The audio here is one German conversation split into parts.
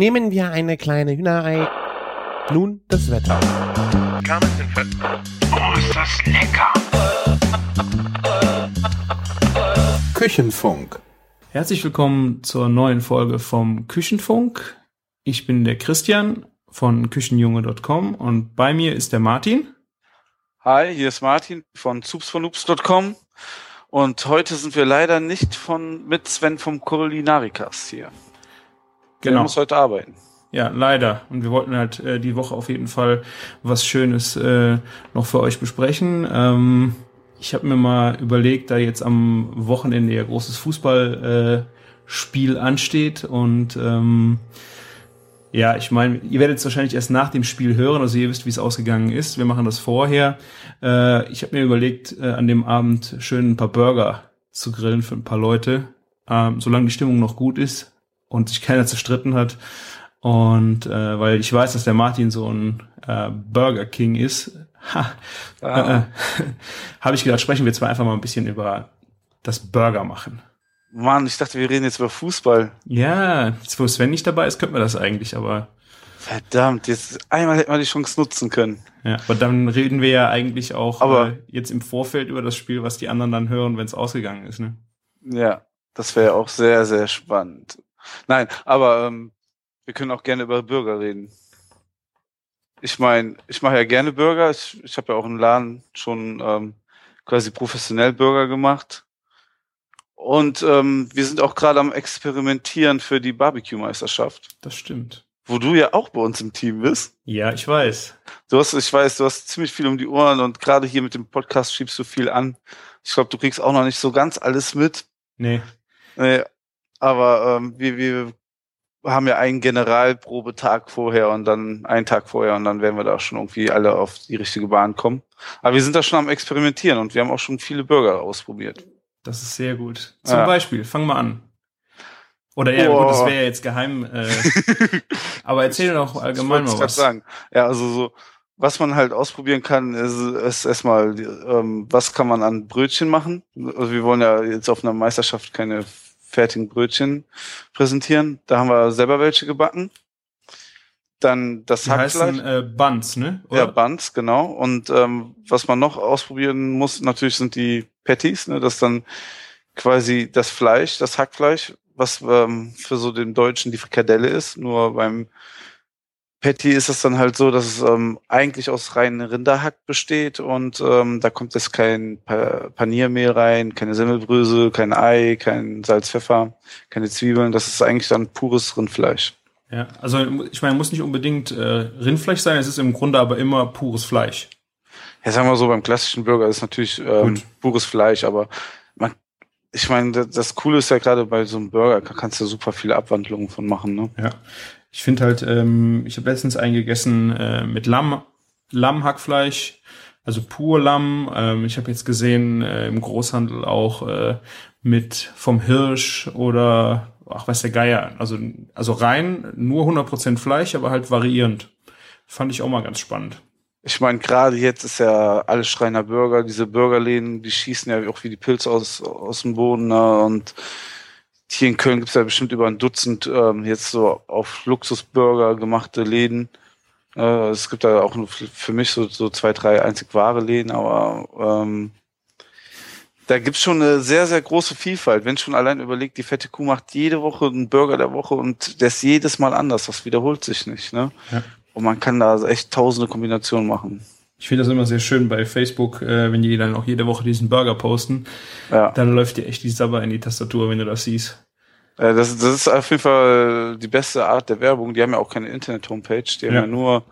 Nehmen wir eine kleine Hühnerei. Nun das Wetter. Oh, ist das lecker! Küchenfunk. Herzlich willkommen zur neuen Folge vom Küchenfunk. Ich bin der Christian von küchenjunge.com und bei mir ist der Martin. Hi, hier ist Martin von zoopsvonoops.com und heute sind wir leider nicht von mit Sven vom Kulinarikast hier. Der Genau. muss heute arbeiten. Ja, leider. Und wir wollten halt äh, die Woche auf jeden Fall was Schönes äh, noch für euch besprechen. Ähm, ich habe mir mal überlegt, da jetzt am Wochenende ja großes Fußballspiel äh, ansteht und ähm, ja, ich meine, ihr werdet es wahrscheinlich erst nach dem Spiel hören, also ihr wisst, wie es ausgegangen ist. Wir machen das vorher. Äh, ich habe mir überlegt, äh, an dem Abend schön ein paar Burger zu grillen für ein paar Leute, ähm, solange die Stimmung noch gut ist und sich keiner zerstritten hat. Und äh, weil ich weiß, dass der Martin so ein äh, Burger King ist, ha, Ah. äh, habe ich gedacht, sprechen wir zwar einfach mal ein bisschen über das Burger machen. Mann, ich dachte, wir reden jetzt über Fußball. Ja, jetzt wo Sven nicht dabei ist, könnten wir das eigentlich, aber Verdammt, jetzt einmal hätten wir die Chance nutzen können. ja, aber dann reden wir ja eigentlich auch Aber- äh, jetzt im Vorfeld über das Spiel, was die anderen dann hören, wenn es ausgegangen ist. Ne? Ja, das wäre auch sehr, sehr spannend. Nein, aber ähm, wir können auch gerne über Burger reden. Ich meine, ich mache ja gerne Burger. Ich, ich habe ja auch im Laden schon ähm, quasi professionell Burger gemacht. Und ähm, wir sind auch gerade am Experimentieren für die Barbecue-Meisterschaft, Das stimmt. wo du ja auch bei uns im Team bist. Ja, ich weiß. Du hast, ich weiß, du hast ziemlich viel um die Ohren und gerade hier mit dem Podcast schiebst du viel an. Ich glaube, du kriegst auch noch nicht so ganz alles mit. Nee, Nee, aber ähm, wir, wir haben ja einen Generalprobetag vorher und dann einen Tag vorher und dann werden wir da schon irgendwie alle auf die richtige Bahn kommen. Aber wir sind da schon am Experimentieren und wir haben auch schon viele Burger ausprobiert. das ist sehr gut. Zum Ja. Beispiel, fang mal an. Oder ja, Boah. gut, das wäre ja jetzt geheim. Äh, aber erzähl doch allgemein mal was. sagen. Ja, also so, was man halt ausprobieren kann, ist, ist erstmal, ähm, was kann man an Brötchen machen? Also wir wollen ja jetzt auf einer Meisterschaft keine fertigen Brötchen präsentieren. Da haben wir selber welche gebacken. Dann das Die Hackfleisch. heißen äh, Buns, ne? Ja, Oder? Buns, genau. Und ähm, was man noch ausprobieren muss, natürlich sind die Patties, ne? Das ist dann quasi das Fleisch, das Hackfleisch, was ähm, für so den Deutschen die Frikadelle ist. Nur beim Patty ist es dann halt so, dass es ähm, eigentlich aus reinem Rinderhack besteht und ähm, da kommt jetzt kein pa Paniermehl rein, keine Semmelbrösel, kein Ei, kein Salz, Pfeffer, keine Zwiebeln. Das ist eigentlich dann pures Rindfleisch. Ja, also ich meine, muss nicht unbedingt äh, Rindfleisch sein, es ist im Grunde aber immer pures Fleisch. Ja, sagen wir so, beim klassischen Burger ist natürlich ähm, Gut. pures Fleisch, aber man, ich meine, das, das Coole ist ja gerade bei so einem Burger, da kannst du super viele Abwandlungen von machen, ne? Ja. Ich finde halt, ähm, ich habe letztens einen gegessen äh, mit Lamm, Lammhackfleisch, also pur Lamm. Ähm, ich habe jetzt gesehen äh, im Großhandel auch äh, mit vom Hirsch oder ach weiß der Geier. Also also rein nur 100% Fleisch, aber halt variierend. Fand ich auch mal ganz spannend. Ich meine, gerade jetzt ist ja alles Schreiner Burger, diese Burgerläden, die schießen ja auch wie die Pilze aus, aus dem Boden, ne? Und hier in Köln gibt's ja bestimmt über ein Dutzend ähm, jetzt so auf Luxusburger gemachte Läden. Äh, es gibt da auch nur für für mich so, so zwei, drei einzig wahre Läden, aber ähm, da gibt's schon eine sehr, sehr große Vielfalt. Wenn schon allein überlegt, die fette Kuh macht jede Woche einen Burger der Woche und der ist jedes Mal anders. Das wiederholt sich nicht. Ne? Ja. Und man kann da echt tausende Kombinationen machen. Ich finde das immer sehr schön bei Facebook, äh, wenn die dann auch jede Woche diesen Burger posten. Ja. Dann läuft dir echt die Sabber in die Tastatur, wenn du das siehst. Äh, Das, das ist auf jeden Fall die beste Art der Werbung. Die haben ja auch keine Internet-Homepage, die haben Ja. ja nur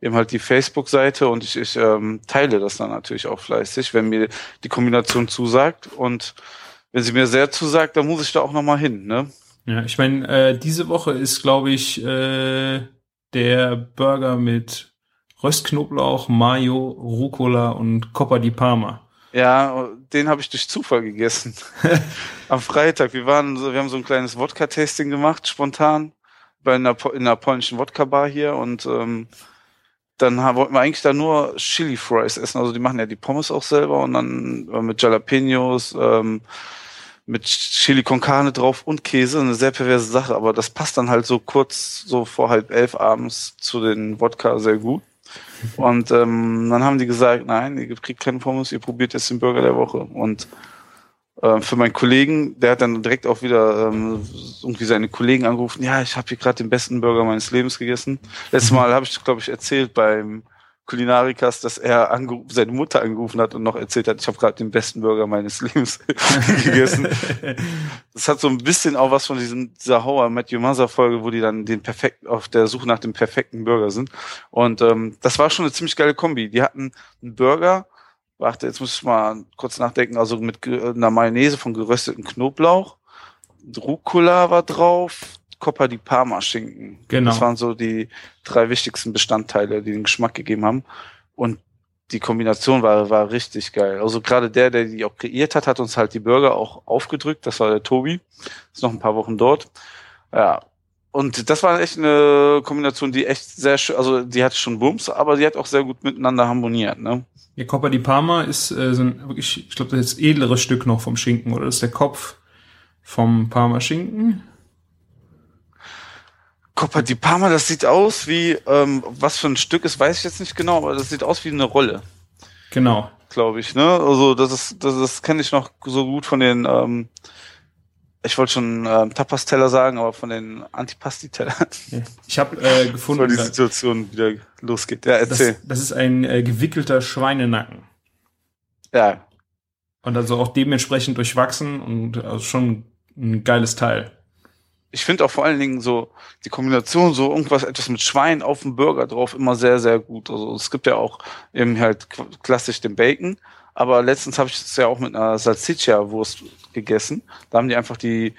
eben halt die Facebook-Seite und ich, ich ähm, teile das dann natürlich auch fleißig, wenn mir die Kombination zusagt und wenn sie mir sehr zusagt, dann muss ich da auch nochmal hin, ne? Ja, ich meine, äh, diese Woche ist, glaube ich, äh, der Burger mit Röstknoblauch, Mayo, Rucola und Coppa di Parma. Ja, den habe ich durch Zufall gegessen. Am Freitag. Wir waren wir haben so ein kleines Wodka-Tasting gemacht, spontan, bei einer, in einer polnischen Wodka-Bar hier und ähm, dann haben, wollten wir eigentlich da nur Chili Fries essen. Also die machen ja die Pommes auch selber und dann äh, mit Jalapenos, ähm, mit Chili con Carne drauf und Käse, eine sehr perverse Sache, aber das passt dann halt so kurz, so vor halb elf abends zu den Wodka sehr gut. Und ähm, dann haben die gesagt, nein, ihr kriegt keinen Pommes, ihr probiert jetzt den Burger der Woche. Und äh, für meinen Kollegen, der hat dann direkt auch wieder ähm, irgendwie seine Kollegen angerufen, ja, ich habe hier gerade den besten Burger meines Lebens gegessen. Letztes Mal habe ich, glaube ich, erzählt beim Kulinarikas, dass er seine Mutter angerufen hat und noch erzählt hat, ich habe gerade den besten Burger meines Lebens gegessen. Das hat so ein bisschen auch was von diesem, dieser Met Your Mother Folge, wo die dann den perfekt auf der Suche nach dem perfekten Burger sind. Und ähm, das war schon eine ziemlich geile Kombi. Die hatten einen Burger, warte, jetzt muss ich mal kurz nachdenken, also mit einer Mayonnaise von gerösteten Knoblauch, Rucola war drauf, Coppa di Parma Schinken. Genau. Das waren so die drei wichtigsten Bestandteile, die den Geschmack gegeben haben. Und die Kombination war, war richtig geil. Also gerade der, der die auch kreiert hat, hat uns halt die Burger auch aufgedrückt. Das war der Tobi. Ist noch ein paar Wochen dort. Ja. Und das war echt eine Kombination, die echt sehr schön, also die hat schon Bums, aber die hat auch sehr gut miteinander harmoniert, ne? Ja, Coppa di Parma ist äh, so ein wirklich, ich glaube, das ist das edlere Stück noch vom Schinken, oder? Das ist der Kopf vom Parma Schinken. Coppa di Parma, das sieht aus wie, ähm, was für ein Stück ist, weiß ich jetzt nicht genau, aber das sieht aus wie eine Rolle. Genau. Glaube ich, ne? Also das ist, das, das kenne ich noch so gut von den, ähm, ich wollte schon ähm, Tapas-Teller sagen, aber von den Antipasti-Tellern. Ich habe äh, gefunden, die Situation wieder losgeht. Ja, erzähl. Das, das ist ein äh, gewickelter Schweinenacken. Ja. Und also auch dementsprechend durchwachsen und also schon ein geiles Teil ich finde auch vor allen Dingen so die Kombination so irgendwas etwas mit Schwein auf dem Burger drauf immer sehr sehr gut. Also es gibt ja auch eben halt klassisch den Bacon, aber letztens habe ich es ja auch mit einer Salsiccia Wurst gegessen. Da haben die einfach die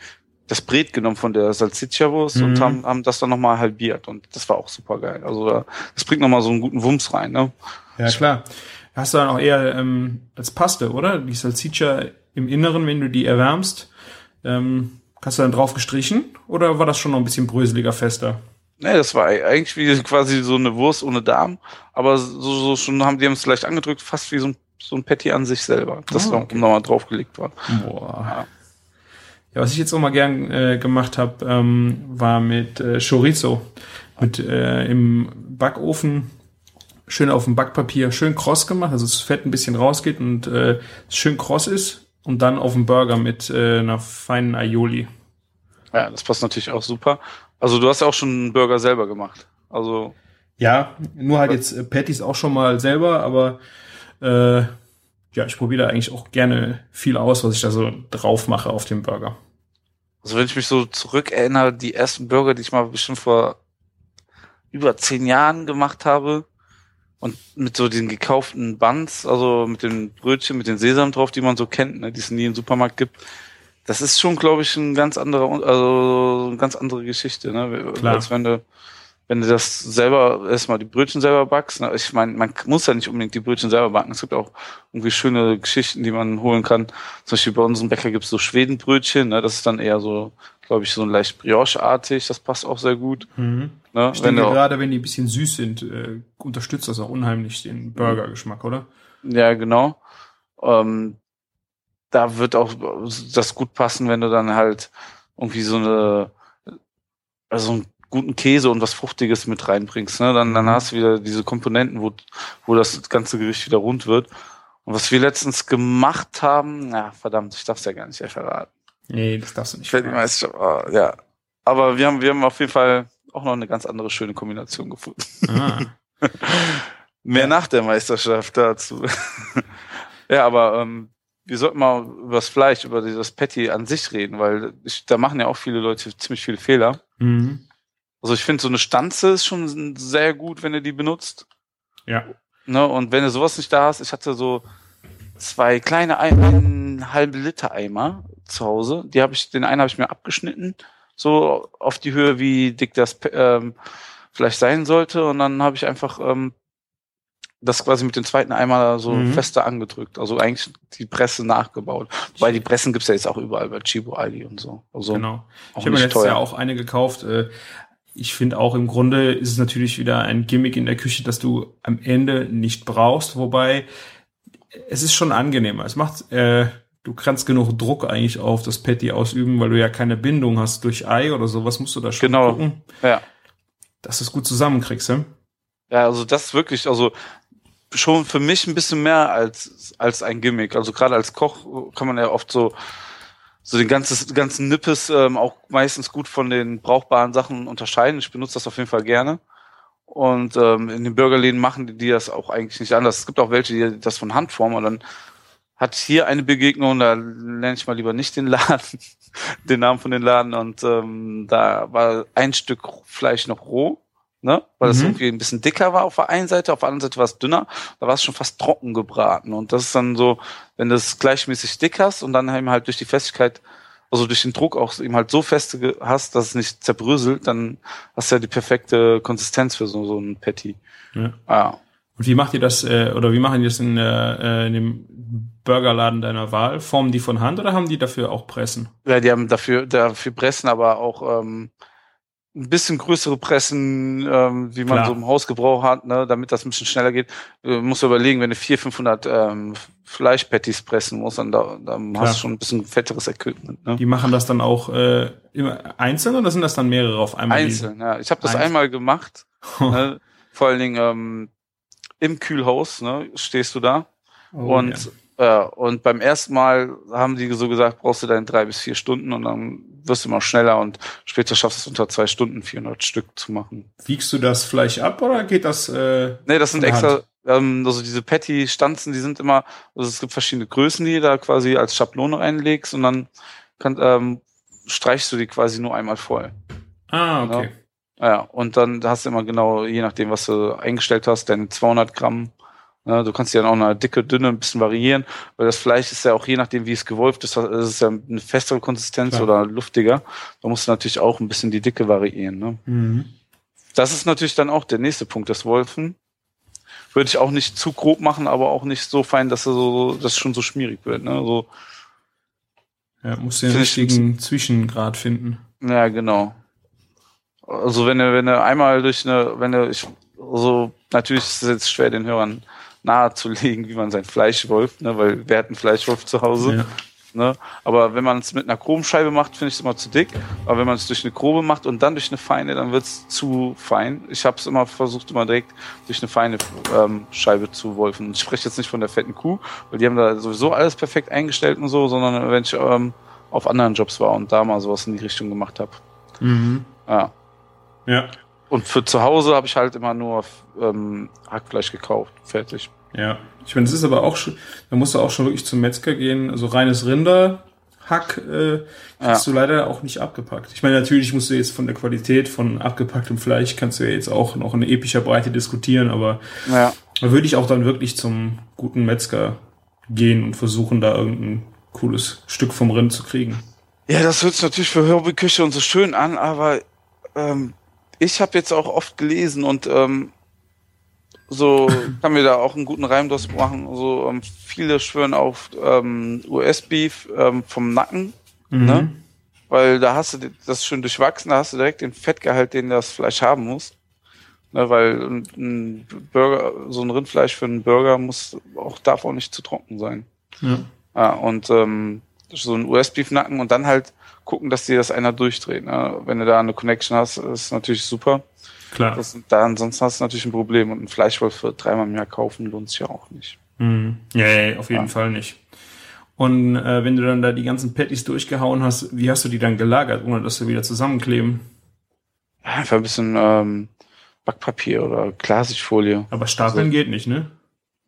das Bret genommen von der Salsiccia Wurst mhm. und haben, haben das dann nochmal halbiert und das war auch super geil. Also das bringt nochmal so einen guten Wumms rein, ne? Ja, klar. Hast du dann auch eher ähm, als Paste, oder? Die Salsiccia im Inneren, wenn du die erwärmst, ähm, Hast du dann drauf gestrichen oder war das schon noch ein bisschen bröseliger, fester? Nee, das war eigentlich wie quasi so eine Wurst ohne Darm, aber so, so schon haben die es leicht angedrückt, fast wie so ein, so ein Patty an sich selber, das oh, okay. nochmal draufgelegt war. Boah. Ja. ja. was ich jetzt auch mal gern äh, gemacht habe, ähm, war mit äh, Chorizo. Mit äh, im Backofen schön auf dem Backpapier schön kross gemacht, also das Fett ein bisschen rausgeht und äh, schön kross ist und dann auf dem Burger mit äh, einer feinen Aioli. Ja, das passt natürlich auch super. Also du hast ja auch schon einen Burger selber gemacht. Also ja, nur halt jetzt äh, Patties auch schon mal selber, aber äh, ja, ich probiere da eigentlich auch gerne viel aus, was ich da so drauf mache auf dem Burger. Also wenn ich mich so zurückerinnere, die ersten Burger, die ich mal bestimmt vor über zehn Jahren gemacht habe, und mit so den gekauften Buns, also mit den Brötchen, mit den Sesam drauf, die man so kennt, ne, die es nie im Supermarkt gibt. Das ist schon, glaube ich, ein ganz anderer, also eine ganz andere Geschichte, ne? Klar. Als wenn du, wenn du das selber erstmal die Brötchen selber backst. Ne? Ich meine, man muss ja nicht unbedingt die Brötchen selber backen. Es gibt auch irgendwie schöne Geschichten, die man holen kann. Zum Beispiel bei unserem Bäcker gibt es so Schwedenbrötchen, ne? Das ist dann eher so, glaube ich, so ein leicht Brioche-artig. Das passt auch sehr gut. Mhm. Ne? Ich denke, gerade wenn die ein bisschen süß sind, äh, unterstützt das auch unheimlich den Burger-Geschmack, oder? Ja, genau. Ähm, da wird auch das gut passen, wenn du dann halt irgendwie so eine, also einen guten Käse und was Fruchtiges mit reinbringst. Ne? Dann, dann mhm. hast du wieder diese Komponenten, wo, wo das ganze Gericht wieder rund wird. Und was wir letztens gemacht haben, na verdammt, ich darf es ja gar nicht verraten. Nee, das darfst du nicht. Verraten. Oh, ja. Aber wir haben, wir haben auf jeden Fall auch noch eine ganz andere schöne Kombination gefunden. Ah. Mehr nach der Meisterschaft dazu. ja, aber ähm, wir sollten mal über das Fleisch, über das Patty an sich reden, weil ich, da machen ja auch viele Leute ziemlich viele Fehler. Mhm. Also ich finde, so eine Stanze ist schon sehr gut, wenn du die benutzt. Ja. Ne, und wenn du sowas nicht da hast, ich hatte so zwei kleine, einen halben Liter Eimer zu Hause. Die habe ich, den einen habe ich mir abgeschnitten so auf die Höhe, wie dick das ähm, vielleicht sein sollte. Und dann habe ich einfach ähm, das quasi mit dem zweiten Eimer so mhm. fester angedrückt. Also eigentlich die Presse nachgebaut. Weil die Pressen gibt's ja jetzt auch überall bei Chibo, Aldi und so. Also genau. Ich habe mir letztes teuer. Jahr auch eine gekauft. Äh, ich finde auch im Grunde ist es natürlich wieder ein Gimmick in der Küche, dass du am Ende nicht brauchst. Wobei es ist schon angenehmer. Es macht äh, du kannst genug Druck eigentlich auf das Patty ausüben, weil du ja keine Bindung hast durch Ei oder sowas, musst du da schon Genau. gucken, Ja. dass du es gut zusammenkriegst, ja? Ja, also das ist wirklich, also schon für mich ein bisschen mehr als, als ein Gimmick. Also gerade als Koch kann man ja oft so, so den ganzen, ganzen Nippes ähm, auch meistens gut von den brauchbaren Sachen unterscheiden. Ich benutze das auf jeden Fall gerne. Und ähm, in den Burgerläden machen die, die das auch eigentlich nicht anders. Es gibt auch welche, die das von Hand formen und dann hat hier eine Begegnung, da lerne ich mal lieber nicht den Laden, den Namen von den Laden und ähm, da war ein Stück Fleisch noch roh, ne, weil es Mhm. irgendwie ein bisschen dicker war auf der einen Seite, auf der anderen Seite war es dünner, da war es schon fast trocken gebraten und das ist dann so, wenn du es gleichmäßig dick hast und dann eben halt durch die Festigkeit, also durch den Druck auch eben halt so feste ge- hast, dass es nicht zerbröselt, dann hast du ja die perfekte Konsistenz für so, so ein Patty. ja. Ja. Und wie macht ihr das, äh, oder wie machen die das in, äh, äh, in dem Burgerladen deiner Wahl? Formen die von Hand oder haben die dafür auch Pressen? Ja, die haben dafür, dafür Pressen, aber auch ähm, ein bisschen größere Pressen, ähm, wie man Klar. so im Hausgebrauch hat, ne, damit das ein bisschen schneller geht. Du musst überlegen, wenn du 400, 500 ähm, Fleischpatties pressen musst, dann, da, dann Klar. hast du schon ein bisschen fetteres Equipment. Ne? Die machen das dann auch äh, immer einzeln oder sind das dann mehrere auf einmal? Einzeln, ja. Ich habe das einmal gemacht. ne? Vor allen Dingen ähm, im Kühlhaus, ne, stehst du da. Oh, und ja. und beim ersten Mal haben die so gesagt, brauchst du deine drei bis vier Stunden und dann wirst du immer schneller und später schaffst du es unter zwei Stunden 400 Stück zu machen. Wiegst du das Fleisch ab oder geht das? Äh, Nee, das sind extra, Hand. ähm, also diese Patty-Stanzen, die sind immer, also es gibt verschiedene Größen, die du da quasi als Schablone reinlegst und dann kann, ähm, streichst du die quasi nur einmal voll. ah, okay. Ja, und dann hast du immer genau, je nachdem, was du eingestellt hast, deine 200 Gramm. Ne, du kannst die dann auch eine dicke, dünne ein bisschen variieren, weil das Fleisch ist ja auch je nachdem, wie es gewolft ist, es ist ja eine festere Konsistenz Klar. oder luftiger. Da musst du natürlich auch ein bisschen die Dicke variieren. Ne? Mhm. Das ist natürlich dann auch der nächste Punkt, das Wolfen. Würde ich auch nicht zu grob machen, aber auch nicht so fein, dass er so, dass es schon so schmierig wird. Ne? So, Ja, musst du den richtigen Zwischengrad finden. Ja, genau. Also wenn du, wenn du einmal durch eine, wenn du, ich, also natürlich ist es jetzt schwer den Hörern nahezulegen, wie man sein Fleisch wolft, ne, weil wer hat einen Fleischwolf zu Hause, Ja. ne? Aber wenn man es mit einer groben Scheibe macht, finde ich es immer zu dick. Aber wenn man es durch eine grobe macht und dann durch eine feine, dann wird es zu fein. Ich habe es immer versucht, immer direkt durch eine feine ähm, Scheibe zu wolfen. Ich spreche jetzt nicht von der fetten Kuh, weil die haben da sowieso alles perfekt eingestellt und so, sondern wenn ich ähm, auf anderen Jobs war und da mal sowas in die Richtung gemacht habe. Mhm. Ja. Ja. Und für zu Hause habe ich halt immer nur ähm, Hackfleisch gekauft. Fertig. Ja. Ich meine, es ist aber auch schon, da musst du auch schon wirklich zum Metzger gehen. Also reines Rinderhack äh, kriegst du leider auch nicht abgepackt. Ich meine, natürlich musst du jetzt von der Qualität von abgepacktem Fleisch kannst du ja jetzt auch noch in epischer Breite diskutieren, aber Ja. da würde ich auch dann wirklich zum guten Metzger gehen und versuchen, da irgendein cooles Stück vom Rind zu kriegen. Ja, das hört sich natürlich für Hobbyküche und so schön an, aber ähm, ich habe jetzt auch oft gelesen und ähm, so kann mir da auch einen guten Reim draus machen. So ähm, viele schwören auf ähm, US-Beef ähm, vom Nacken, Mhm. ne? Weil da hast du das schön durchwachsen, da hast du direkt den Fettgehalt, den das Fleisch haben muss. Ne, weil ein Burger, so ein Rindfleisch für einen Burger muss auch darf auch nicht zu trocken sein. Ja. Ja, und ähm, so ein US-Beef-Nacken und dann halt gucken, dass dir das einer durchdreht. Ne? Wenn du da eine Connection hast, ist natürlich super. Klar. Das, da ansonsten hast du natürlich ein Problem. Und ein Fleischwolf für dreimal im Jahr kaufen lohnt sich ja auch nicht. Mhm. Ja, ja, auf jeden Ja. Fall nicht. Und äh, wenn du dann da die ganzen Patties durchgehauen hast, wie hast du die dann gelagert, ohne dass sie wieder zusammenkleben? Ja, einfach ein bisschen ähm, Backpapier oder Klarsichtfolie. Aber stapeln geht nicht, ne?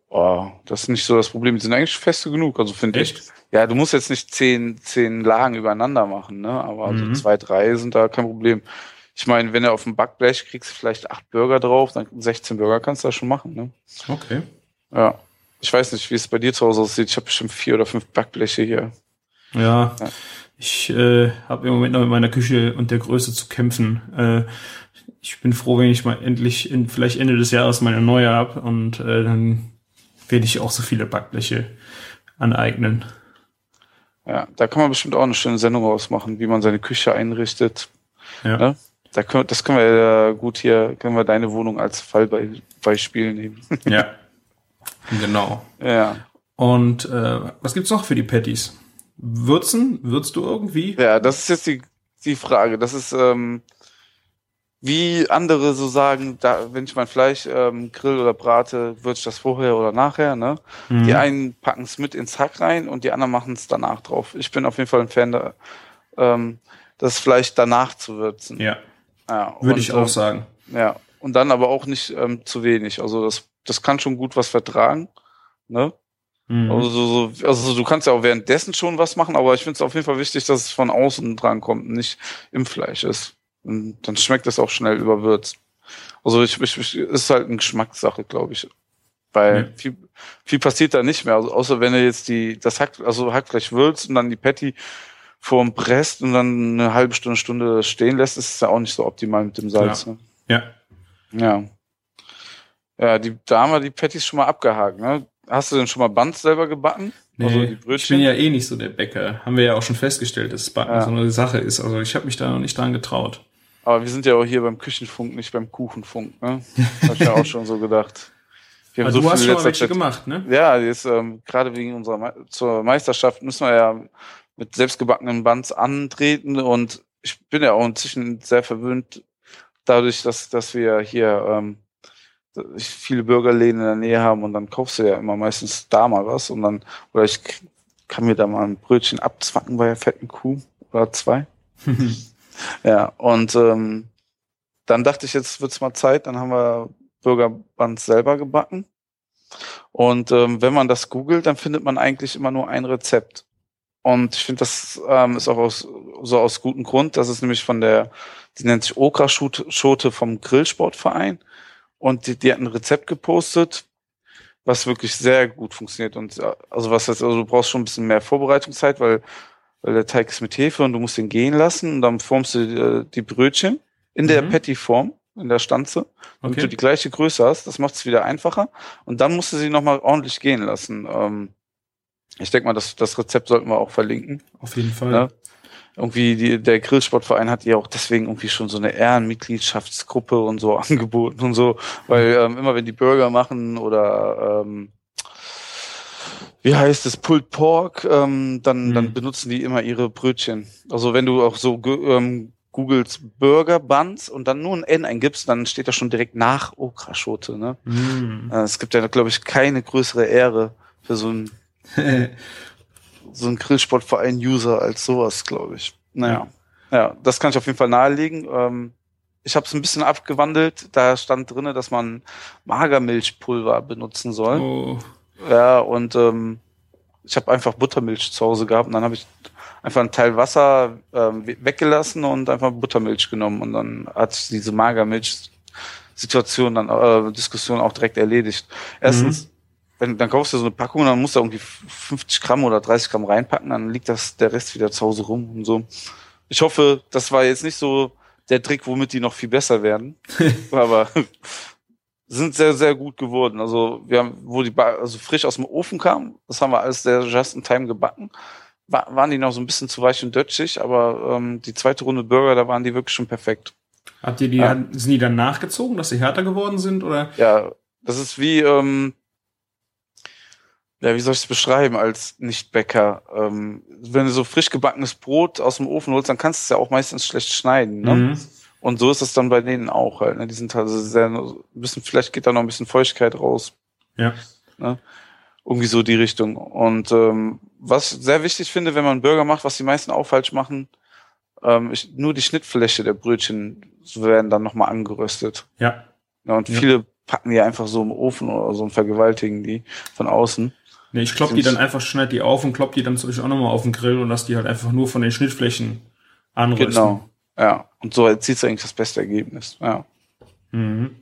Oh, das ist nicht so das Problem. Die sind eigentlich feste genug, also finde ich. Ja, du musst jetzt nicht zehn, zehn Lagen übereinander machen, ne? Aber Mhm. so zwei, drei sind da kein Problem. Ich meine, wenn du auf dem Backblech kriegst, vielleicht acht Burger drauf, dann 16 Burger kannst du da schon machen, ne? Okay. Ja. Ich weiß nicht, wie es bei dir zu Hause aussieht. Ich habe bestimmt vier oder fünf Backbleche hier. Ja, Ja. ich äh, habe im Moment noch mit meiner Küche und der Größe zu kämpfen. Äh, ich bin froh, wenn ich mal endlich, in, vielleicht Ende des Jahres meine neue habe und äh, dann werde ich auch so viele Backbleche aneignen. Ja, da kann man bestimmt auch eine schöne Sendung ausmachen, wie man seine Küche einrichtet. Ja. Ne? Da können, das können wir äh, gut hier, können wir deine Wohnung als Fallbeispiel nehmen. Ja. genau. ja. Und äh, was gibt's noch für die Patties? würzen? Würzt du irgendwie? Ja, das ist jetzt die, die Frage. Das ist, ähm, wie andere so sagen, da, wenn ich mein Fleisch ähm, grill oder brate, würze ich das vorher oder nachher. Ne? Mhm. Die einen packen es mit ins Hack rein und die anderen machen es danach drauf. Ich bin auf jeden Fall ein Fan, da, ähm, das Fleisch danach zu würzen. Ja, Ja, würde ich auch sagen. Ja, und dann aber auch nicht ähm, zu wenig. Also das, das kann schon gut was vertragen. Ne? Mhm. Also, so, so, also du kannst ja auch währenddessen schon was machen, aber ich finde es auf jeden Fall wichtig, dass es von außen dran kommt und nicht im Fleisch ist. Und dann schmeckt es auch schnell überwürzt. Also ich, ich, ich ist halt eine Geschmackssache, glaube ich. Weil Ja. viel, viel passiert da nicht mehr. Also außer wenn du jetzt die, das Hack, also Hackfleisch würzt und dann die Patty vorm presst und dann eine halbe Stunde, Stunde stehen lässt, ist es ja auch nicht so optimal mit dem Salz. Ne? Ja. Ja. Ja, die, da haben wir die Patties schon mal abgehakt, ne? Hast du denn schon mal Buns selber gebacken? Nee, Also die ich Brötchen? bin ja eh nicht so der Bäcker. Haben wir ja auch schon festgestellt, dass Backen Ja. so eine Sache ist. Also ich habe mich da noch nicht dran getraut. Aber wir sind ja auch hier beim Küchenfunk, nicht beim Kuchenfunk, ne? Hab ich ja auch schon so gedacht. Wir Aber du hast schon mal welche Zeit- gemacht, ne? Ja, jetzt ähm, gerade wegen unserer Me zur Meisterschaft müssen wir ja mit selbstgebackenen Buns antreten und ich bin ja auch inzwischen sehr verwöhnt dadurch, dass dass wir hier ähm, viele Bürgerläden in der Nähe haben und dann kaufst du ja immer meistens da mal was und dann oder ich kann mir da mal ein Brötchen abzwacken bei der fetten Kuh oder zwei. Ja, und ähm, dann dachte ich, jetzt wird's mal Zeit, dann haben wir Burgerbuns selber gebacken. Und ähm, wenn man das googelt, dann findet man eigentlich immer nur ein Rezept. Und ich finde, das ähm, ist auch aus, so aus gutem Grund. Das ist nämlich von der, die nennt sich Okra-Schote vom Grillsportverein. Und die, die hat ein Rezept gepostet, was wirklich sehr gut funktioniert. Und äh, also was heißt, also du brauchst schon ein bisschen mehr Vorbereitungszeit, weil, weil der Teig ist mit Hefe und du musst den gehen lassen und dann formst du äh, die Brötchen in der Mhm. Patty-Form, in der Stanze damit du Okay. die gleiche Größe hast. Das macht es wieder einfacher. Und dann musst du sie nochmal ordentlich gehen lassen. Ähm, ich denke mal, das, das Rezept sollten wir auch verlinken. Auf jeden Fall. Ja. Irgendwie die, der Grillsportverein hat ja auch deswegen irgendwie schon so eine Ehrenmitgliedschaftsgruppe und so angeboten und so, weil ähm, immer wenn die Burger machen oder ähm, wie heißt es, Pulled Pork, ähm, dann, Mhm. dann benutzen die immer ihre Brötchen. Also wenn du auch so ähm, googles Burger Buns und dann nur ein N eingibst, dann steht da schon direkt nach Okraschote. Ne? Mm. Es gibt ja, glaube ich, keine größere Ehre für so einen so einen Grillsportverein-User als sowas, glaube ich. Naja. Ja. das kann ich auf jeden Fall nahelegen. Ähm, ich habe es ein bisschen abgewandelt. Da stand drinne, dass man Magermilchpulver benutzen soll. oh. Ja, und ähm, ich habe einfach Buttermilch zu Hause gehabt und dann habe ich einfach einen Teil Wasser ähm, we- weggelassen und einfach Buttermilch genommen und dann hat sich diese Magermilch-Situation dann äh, Diskussion auch direkt erledigt. Erstens, wenn dann kaufst du so eine Packung, dann musst du irgendwie 50 Gramm oder 30 Gramm reinpacken, dann liegt das der Rest wieder zu Hause rum und so. Ich hoffe, das war jetzt nicht so der Trick, womit die noch viel besser werden, aber sind sehr, sehr gut geworden. Also wir haben, wo die ba also frisch aus dem Ofen kamen, das haben wir alles sehr just in time gebacken, wa waren die noch so ein bisschen zu weich und dötschig, aber ähm, die zweite Runde Burger, da waren die wirklich schon perfekt. Habt ihr die, Ja. sind die dann nachgezogen, dass sie härter geworden sind? Oder? Ja, das ist wie, ähm, ja, wie soll ich es beschreiben als Nicht-Bäcker? Ähm, wenn du so frisch gebackenes Brot aus dem Ofen holst, dann kannst du es ja auch meistens schlecht schneiden. Ne? Mhm. Und so ist es dann bei denen auch halt. Ne? Die sind also sehr, ein bisschen, vielleicht geht da noch ein bisschen Feuchtigkeit raus. Ja. Ne? Irgendwie so die Richtung. Und ähm, was ich sehr wichtig finde, wenn man einen Burger macht, was die meisten auch falsch machen, ähm, ich, nur die Schnittfläche der Brötchen werden dann nochmal angeröstet. Ja. Ja, und Ja. viele packen die einfach so im Ofen oder so und vergewaltigen die von außen. Nee, ich klopp die dann einfach, schneid die auf und klopp die dann zum Beispiel auch nochmal auf den Grill und lass die halt einfach nur von den Schnittflächen anrösten. Genau. Ja. Und so erzielst du eigentlich das beste Ergebnis. Ja. Mhm.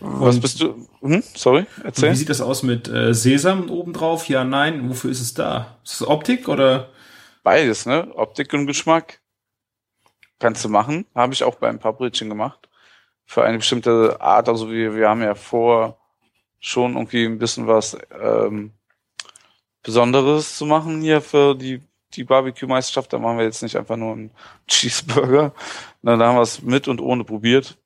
Was bist du? Hm? Sorry, Und wie erzähl. sieht das aus mit äh, Sesam obendrauf? Ja, nein. Wofür ist es da? Ist das Optik oder? Beides, ne? Optik und Geschmack. Kannst du machen. Habe ich auch bei ein paar Brötchen gemacht. Für eine bestimmte Art. Also wir, wir haben ja vor, schon irgendwie ein bisschen was ähm, Besonderes zu machen hier für die, die Barbecue-Meisterschaft. Da machen wir jetzt nicht einfach nur einen Cheeseburger. Na, da haben wir es mit und ohne probiert.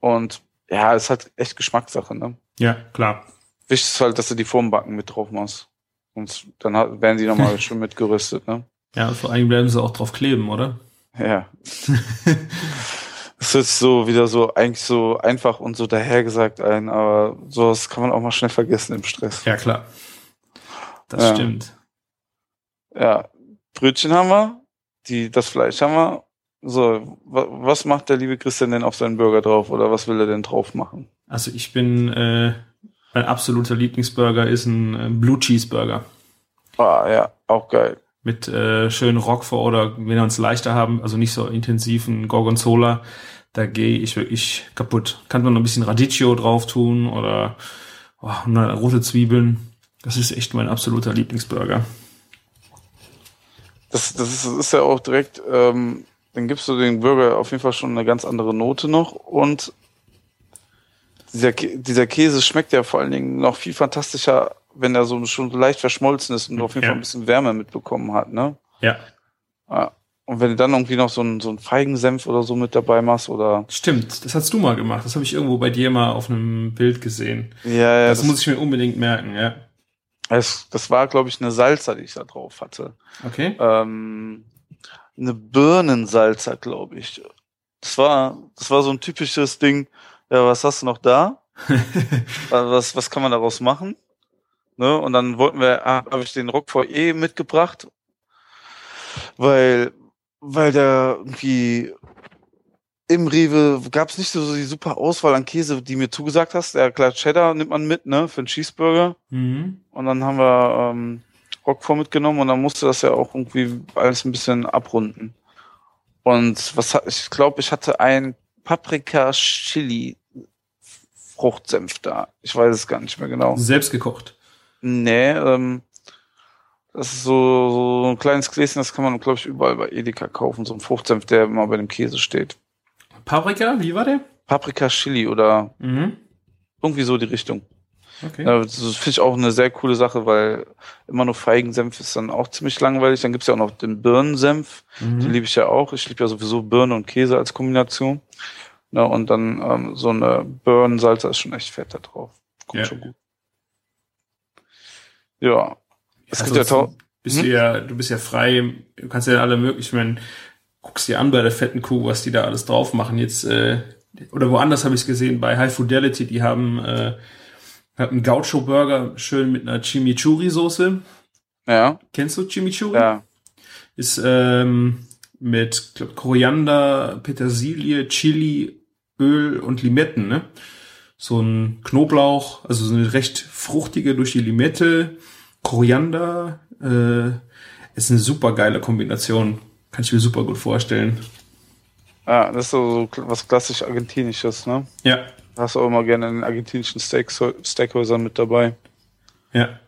Und ja, es hat echt Geschmackssache, ne? Ja, klar. Wichtig ist halt, dass du die Formbacken mit drauf machst. Und dann hat- werden die nochmal schön mitgerüstet, ne? Ja, vor allem bleiben sie auch drauf kleben, oder? Ja. Es ist so wieder so eigentlich so einfach und so dahergesagt ein, aber sowas kann man auch mal schnell vergessen im Stress. Ja, klar. Das Ja. stimmt. Ja, Brötchen haben wir, die, das Fleisch haben wir. So, wa was macht der liebe Christian denn auf seinen Burger drauf oder was will er denn drauf machen? Also ich bin, äh, mein absoluter Lieblingsburger ist ein äh, Blue Cheeseburger. Ah, ja, auch geil. Mit äh, schönen Roquefort oder wenn wir uns leichter haben, also nicht so intensiven Gorgonzola, da gehe ich wirklich kaputt. Kann man noch ein bisschen Radicchio drauf tun oder oh, rote Zwiebeln. Das ist echt mein absoluter Lieblingsburger. Das, das ist, ist ja auch direkt, ähm, dann gibst du den Burger auf jeden Fall schon eine ganz andere Note noch und dieser, dieser Käse schmeckt ja vor allen Dingen noch viel fantastischer, wenn er so schon leicht verschmolzen ist und auf jeden Ja. Fall ein bisschen Wärme mitbekommen hat, ne? Ja, Ja. Und wenn du dann irgendwie noch so einen, so einen Feigensenf oder so mit dabei machst oder stimmt. Das hast du mal gemacht. Das habe ich irgendwo bei dir mal auf einem Bild gesehen. ja, ja Das, das, muss ich mir unbedingt merken, ja. Das, das war glaube ich eine Salsa, die ich da drauf hatte. Okay. ähm, eine Birnensalzer, glaube ich. Das war, das war so ein typisches Ding. Ja, was hast du noch da? was, was kann man daraus machen? Ne? Und dann wollten wir, habe ich den Roquefort eh mitgebracht, weil, weil der irgendwie im Rewe gab es nicht so die super Auswahl an Käse, die mir zugesagt hast. Ja, klar, Cheddar nimmt man mit, ne, für einen Cheeseburger. Mhm. Und dann haben wir ähm, Roquefort mitgenommen und dann musste das ja auch irgendwie alles ein bisschen abrunden. Und was hat, ich glaube, ich hatte ein Paprika-Chili-Fruchtsenf da. Ich weiß es gar nicht mehr genau. Selbst gekocht. Nee, ähm, das ist so, so ein kleines Gläschen, das kann man, glaube ich, überall bei Edeka kaufen. So ein Fruchtsenf, der immer bei dem Käse steht. Paprika, wie war der? Paprika-Chili oder Mhm. irgendwie so die Richtung. Okay. Ja, das finde ich auch eine sehr coole Sache, weil immer nur Feigensenf ist dann auch ziemlich langweilig. Dann gibt's ja auch noch den Birnensenf, den Mhm. liebe ich ja auch. Ich liebe ja sowieso Birne und Käse als Kombination. Ja, und dann ähm, so eine Birnensalze ist schon echt fett da drauf. Kommt Ja. schon gut. Ja. Es gibt Also, ja tau bist Hm? du ja, du bist ja frei, du kannst ja alle möglichen, ich mein, guckst dir an bei der fetten Kuh, was die da alles drauf machen. Jetzt, äh, oder woanders habe ich es gesehen, bei High Fidelity, die haben, äh, haben einen Gaucho-Burger schön mit einer Chimichurri-Soße. ja, Kennst du Chimichurri? ja, Ist ähm, mit glaub, Koriander, Petersilie, Chili, Öl und Limetten, ne? So ein Knoblauch, also so eine recht fruchtige durch die Limette, Koriander, äh, ist eine super geile Kombination. Kann ich mir super gut vorstellen. ja, das ist so, was klassisch Argentinisches, ne? Ja, Hast du auch immer gerne in den argentinischen Steakhäusern mit dabei. ja.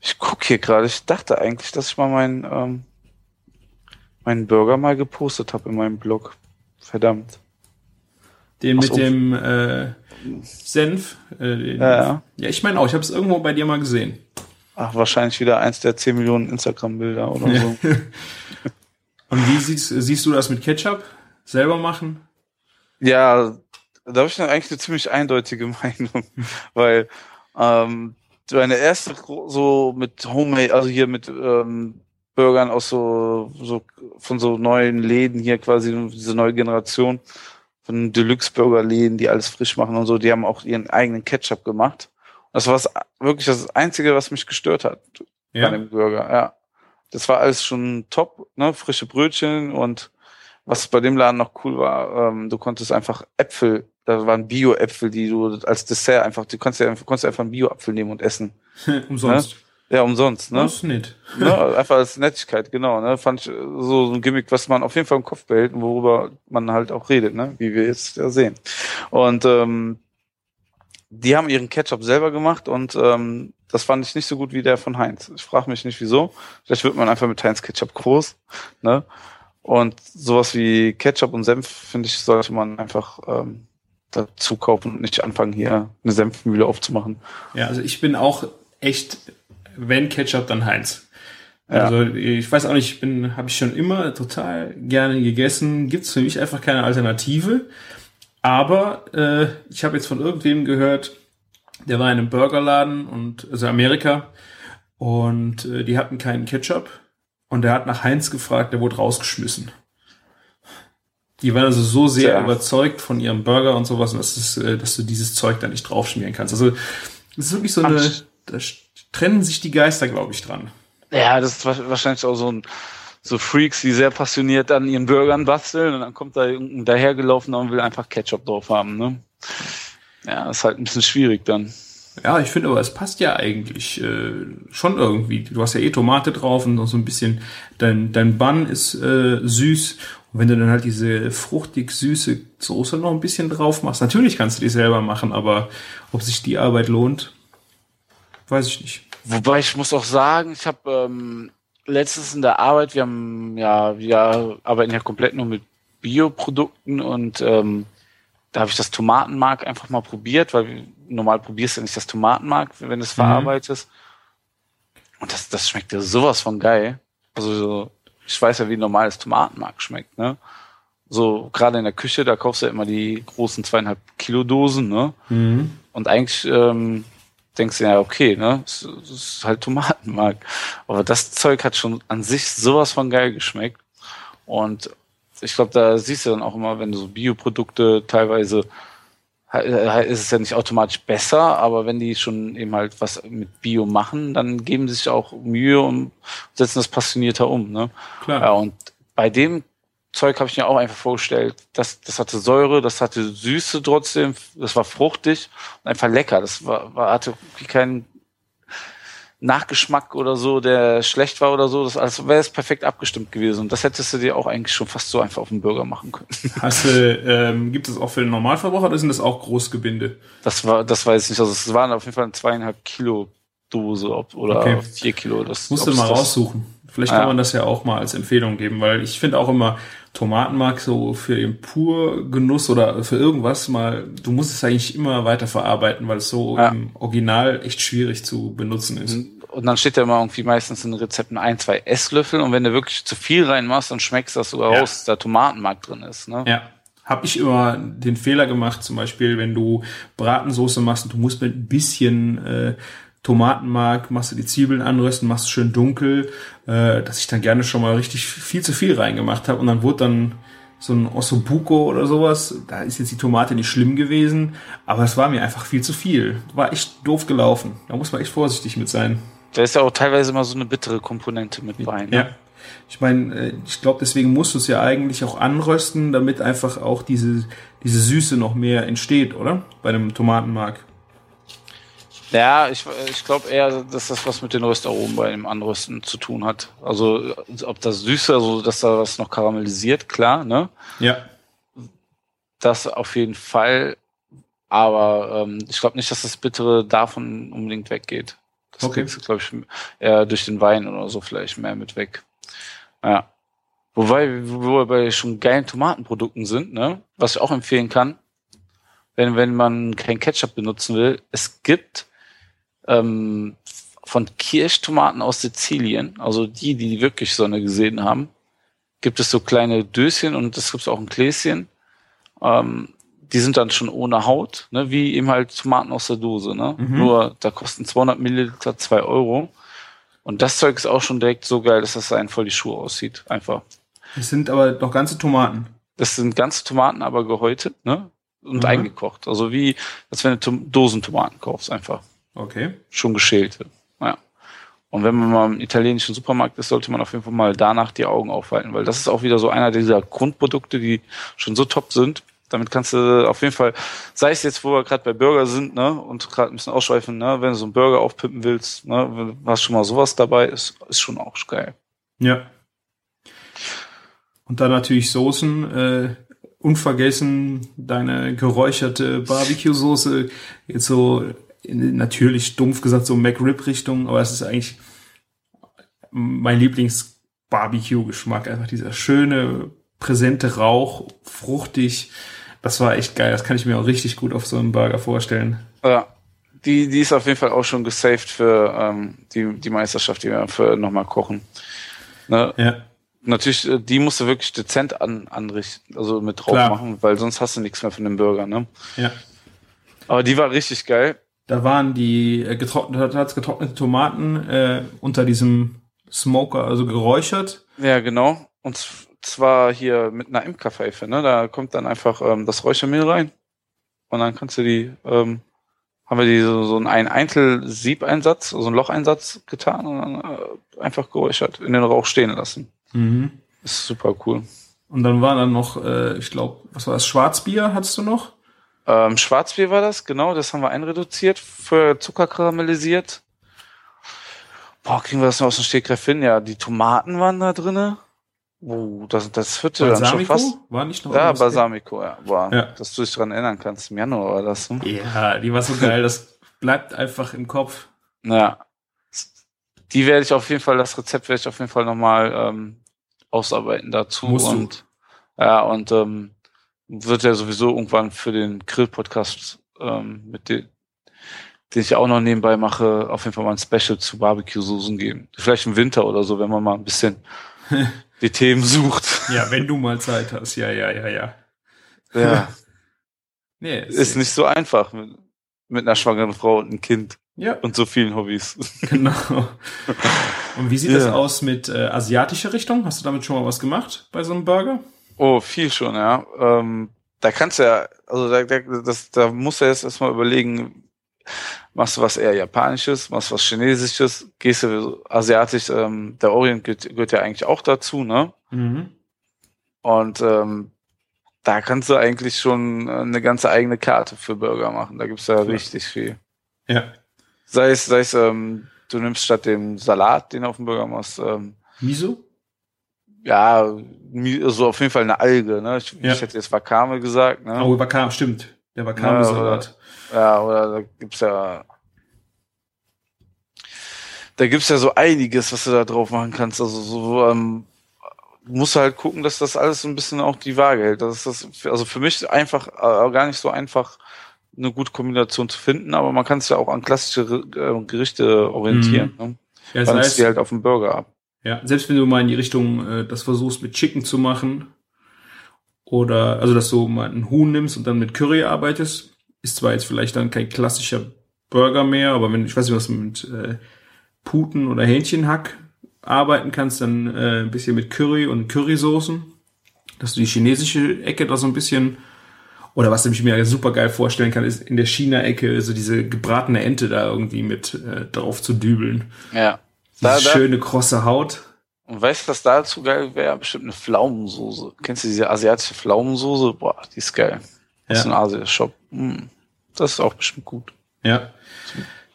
Ich guck hier gerade, ich dachte eigentlich, dass ich mal meinen, ähm, meinen Burger mal gepostet habe in meinem Blog. Verdammt. Den Ach mit dem äh, Senf. Äh, Ja, ja. ja, ich meine auch, ich habe es irgendwo bei dir mal gesehen. Ach, wahrscheinlich wieder eins der 10 Millionen Instagram-Bilder oder so. Und wie siehst, siehst du das mit Ketchup? Selber machen? ja, da habe ich dann eigentlich eine ziemlich eindeutige Meinung, weil ähm, meine erste so mit Homemade, also hier mit ähm, Burgern aus so, so von so neuen Läden hier quasi diese neue Generation von Deluxe-Burger-Läden, die alles frisch machen und so, die haben auch ihren eigenen Ketchup gemacht. Das war wirklich das Einzige, was mich gestört hat bei Ja. dem Burger, ja. Das war alles schon top, ne? Frische Brötchen und was bei dem Laden noch cool war, ähm, du konntest einfach Äpfel, da waren Bio-Äpfel, die du als Dessert einfach, du konntest ja einfach, konntest einfach einen Bio-Apfel nehmen und essen. Umsonst. Ja, umsonst, ne? Das ist nett. ne? Einfach als Nettigkeit, genau, ne? Fand ich so ein Gimmick, was man auf jeden Fall im Kopf behält und worüber man halt auch redet, ne? Wie wir jetzt ja sehen. Und ähm, die haben ihren Ketchup selber gemacht und ähm, das fand ich nicht so gut wie der von Heinz. Ich frage mich nicht wieso. Vielleicht wird man einfach mit Heinz Ketchup groß, ne? Und sowas wie Ketchup und Senf, finde ich, sollte man einfach ähm, dazu kaufen und nicht anfangen, hier eine Senfmühle aufzumachen. Ja, also ich bin auch echt, wenn Ketchup, dann Heinz. Ja. Also ich weiß auch nicht, ich bin, habe ich schon immer total gerne gegessen. Gibt's für mich einfach keine Alternative. Aber äh, ich habe jetzt von irgendwem gehört, der war in einem Burgerladen und also Amerika und äh, die hatten keinen Ketchup und der hat nach Heinz gefragt, der wurde rausgeschmissen. Die waren also so sehr Tja. überzeugt von ihrem Burger und sowas, dass, es, äh, dass du dieses Zeug da nicht draufschmieren kannst. Also es ist wirklich so eine, da trennen sich die Geister, glaube ich, dran. Ja, das ist wa- wahrscheinlich auch so ein so Freaks, die sehr passioniert an ihren Burgern basteln und dann kommt da irgendein dahergelaufener und will einfach Ketchup drauf haben, ne? Ja, ist halt ein bisschen schwierig dann. Ja, ich finde aber, es passt ja eigentlich äh, schon irgendwie. Du hast ja eh Tomate drauf und so ein bisschen, dein, dein Bun ist äh, süß. Und wenn du dann halt diese fruchtig süße Soße noch ein bisschen drauf machst, natürlich kannst du die selber machen, aber ob sich die Arbeit lohnt, weiß ich nicht. Wobei ich muss auch sagen, ich habe ähm, letztens in der Arbeit, wir haben ja, wir arbeiten ja komplett nur mit Bioprodukten und ähm, da habe ich das Tomatenmark einfach mal probiert, weil normal probierst du ja nicht das Tomatenmark, wenn du es verarbeitest. Und das, das schmeckt ja sowas von geil. Also so, ich weiß ja, wie normales Tomatenmark schmeckt, ne? So, gerade in der Küche, da kaufst du ja immer die großen zweieinhalb Kilo Dosen, ne? Und eigentlich ähm, denkst du ja, okay, ne, es, es ist halt Tomatenmark. Aber das Zeug hat schon an sich sowas von geil geschmeckt. Und ich glaube, da siehst du dann auch immer, wenn du so Bioprodukte teilweise ist es ja nicht automatisch besser, aber wenn die schon eben halt was mit Bio machen, dann geben sie sich auch Mühe und setzen das passionierter um. Ne? Klar. Ja, und bei dem Zeug habe ich mir auch einfach vorgestellt, das, das hatte Säure, das hatte Süße trotzdem, das war fruchtig und einfach lecker. Das war, war hatte keinen Nachgeschmack oder so, der schlecht war oder so. Das alles wäre es perfekt abgestimmt gewesen. Und das hättest du dir auch eigentlich schon fast so einfach auf den Burger machen können. Hast du, ähm, gibt es auch für den Normalverbraucher oder sind das auch Großgebinde? Das war, das weiß ich nicht. Also es waren auf jeden Fall eine zweieinhalb Kilo Dose ob, oder Okay. vier Kilo. Das Musst du mal das- raussuchen. Vielleicht kann Ja. man das ja auch mal als Empfehlung geben, weil ich finde auch immer Tomatenmark so für den Purgenuss oder für irgendwas mal, du musst es eigentlich immer weiter verarbeiten, weil es so Ja. im Original echt schwierig zu benutzen ist. Und dann steht da immer irgendwie meistens in Rezepten ein, zwei Esslöffel. Und wenn du wirklich zu viel reinmachst, dann schmeckst du das sogar Ja. raus, dass da Tomatenmark drin ist. Ne? Ja. Hab ich immer den Fehler gemacht, zum Beispiel, wenn du Bratensoße machst und du musst mit ein bisschen äh, Tomatenmark, machst du die Zwiebeln anrösten, machst es schön dunkel, äh, dass ich dann gerne schon mal richtig viel zu viel reingemacht habe und dann wurde dann so ein Ossobuco oder sowas, da ist jetzt die Tomate nicht schlimm gewesen, aber es war mir einfach viel zu viel. War echt doof gelaufen. Da muss man echt vorsichtig mit sein. Da ist ja auch teilweise immer so eine bittere Komponente mit bei. Ne? Ja. Ich meine, äh, ich glaube, deswegen musst du es ja eigentlich auch anrösten, damit einfach auch diese, diese Süße noch mehr entsteht, oder? Bei dem Tomatenmark. Ja, ich, ich glaube eher, dass das was mit den Röstaromen bei dem Anrösten zu tun hat. Also ob das Süße, also dass da was noch karamellisiert, klar, ne? Ja. Das auf jeden Fall. Aber ähm, ich glaube nicht, dass das Bittere davon unbedingt weggeht. Das Okay. kriegst du, glaube ich, eher durch den Wein oder so vielleicht mehr mit weg. Ja. Wobei, wo wir bei schon geilen Tomatenprodukten sind, ne? Was ich auch empfehlen kann, wenn, wenn man kein Ketchup benutzen will, es gibt ähm, von Kirschtomaten aus Sizilien, also die, die wirklich Sonne gesehen haben, gibt es so kleine Döschen und es gibt auch ein Gläschen. Ähm, die sind dann schon ohne Haut, ne, wie eben halt Tomaten aus der Dose. Ne? Mhm. Nur da kosten 200 Milliliter 2 Euro. Und das Zeug ist auch schon direkt so geil, dass das einen voll die Schuhe aussieht. Einfach. Es sind aber doch ganze Tomaten. Das sind ganze Tomaten, aber gehäutet ne? und Mhm. eingekocht. Also wie, als wenn du Tom Dosentomaten kaufst, einfach. Okay. Schon geschälte. Ja. Und wenn man mal im italienischen Supermarkt ist, sollte man auf jeden Fall mal danach die Augen aufhalten, weil das ist auch wieder so einer dieser Grundprodukte, die schon so top sind. Damit kannst du auf jeden Fall, sei es jetzt, wo wir gerade bei Burger sind, ne, und gerade ein bisschen ausschweifen, ne, wenn du so einen Burger aufpippen willst, ne, was schon mal sowas dabei ist, ist schon auch geil. Ja. Und dann natürlich Soßen. Äh, unvergessen deine geräucherte Barbecue-Soße. Jetzt so natürlich dumpf gesagt so McRib-Richtung, aber es ist eigentlich mein Lieblings-Barbecue-Geschmack. Einfach dieser schöne, präsente Rauch, fruchtig. Das war echt geil. Das kann ich mir auch richtig gut auf so einem Burger vorstellen. Ja. Die, die ist auf jeden Fall auch schon gesaved für ähm, die, die Meisterschaft, die wir für nochmal kochen. Ne? Ja. Natürlich, äh, die musst du wirklich dezent an, anrichten, also mit drauf Klar. machen, weil sonst hast du nichts mehr von dem Burger, ne? Ja. Aber die war richtig geil. Da waren die äh, getrocknete, getrocknete Tomaten äh, unter diesem Smoker, also geräuchert. Ja, genau. Und zwar hier mit einer Imkerpfeife, ne? Da kommt dann einfach ähm, das Räuchermehl rein. Und dann kannst du die, ähm, haben wir die so, so einen Einzel-Siebeinsatz, so einen Locheinsatz getan und dann äh, einfach geräuchert, in den Rauch stehen lassen. Mhm. Ist super cool. Und dann war dann noch, äh, ich glaube, was war das? Schwarzbier hattest du noch? Ähm, Schwarzbier war das, genau, das haben wir einreduziert, für Zucker karamellisiert. Boah, kriegen wir das noch aus dem Stegreif hin? Ja, die Tomaten waren da drinne. Oh, das, das hörte dann schon Balsamico? fast. War nicht noch Ja? Balsamico, ja. Boah, Ja. dass du dich dran erinnern kannst. Im Januar war das. Ne? Ja, die war so geil, das bleibt einfach im Kopf. Ja. Die werde ich auf jeden Fall, das Rezept werde ich auf jeden Fall nochmal ähm, ausarbeiten dazu. Musst du. und ja, und ähm, wird ja sowieso irgendwann für den Grill-Podcast, ähm, mit dem, den ich auch noch nebenbei mache, auf jeden Fall mal ein Special zu Barbecue-Soßen geben. Vielleicht im Winter oder so, wenn man mal ein bisschen die Themen sucht. Ja, wenn du mal Zeit hast. Ja, ja, ja, ja. Ja, Nee, ist nicht so einfach mit, mit einer schwangeren Frau und einem Kind Ja, und so vielen Hobbys. genau. Und wie sieht das Ja. aus mit äh, asiatischer Richtung? Hast du damit schon mal was gemacht bei so einem Burger? Oh, viel schon, ja. Ähm, da kannst du ja, also da, da, das, da musst du jetzt erstmal überlegen, machst du was eher Japanisches, machst du was Chinesisches, gehst du asiatisch, ähm, der Orient gehört, gehört ja eigentlich auch dazu, ne? Mhm. Und ähm, da kannst du eigentlich schon äh, eine ganze eigene Karte für Burger machen. Da gibt's ja richtig viel. Ja. Sei es, sei es, ähm, du nimmst statt dem Salat, den du auf dem Burger machst, ähm, Miso? Ja, so auf jeden Fall eine Alge, ne? Ich, Ja. ich hätte jetzt Wakame gesagt, ne? Oh, Wakame, stimmt. Der Wakame-Salat. Ja, oder da gibt's ja. Da gibt's ja so einiges, was du da drauf machen kannst. Also so ähm, musst du halt gucken, dass das alles so ein bisschen auch die Waage hält. Das ist das, also für mich einfach äh, gar nicht so einfach, eine gute Kombination zu finden, aber man kann sich ja auch an klassische äh, Gerichte orientieren. Ne? Ja, Dann ist es, die halt auf dem Burger ab. Ja, selbst wenn du mal in die Richtung äh, das versuchst mit Chicken zu machen oder also dass du mal einen Huhn nimmst und dann mit Curry arbeitest, ist zwar jetzt vielleicht dann kein klassischer Burger mehr, aber wenn ich weiß nicht, was mit äh, Puten oder Hähnchenhack arbeiten kannst, dann äh, ein bisschen mit Curry und Currysoßen, dass du die chinesische Ecke da so ein bisschen oder was ich mir super geil vorstellen kann, ist in der China-Ecke so diese gebratene Ente da irgendwie mit äh, drauf zu dübeln. Ja. Da, da, schöne krosse Haut. und weißt du, was dazu geil wäre? Bestimmt eine Pflaumensoße. Kennst du diese asiatische Pflaumensoße? Boah, die ist geil. Das ist ein Ja. Asia-Shop. Mm, Das ist auch bestimmt gut. ja.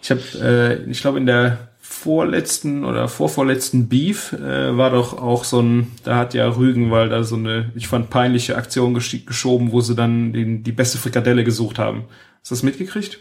Ich habe, äh, ich glaube in der vorletzten oder vorvorletzten Beef äh, war doch auch so ein, da hat ja Rügenwald da so eine, ich fand peinliche Aktion gesch geschoben, wo sie dann den, die beste Frikadelle gesucht haben. Hast du das mitgekriegt?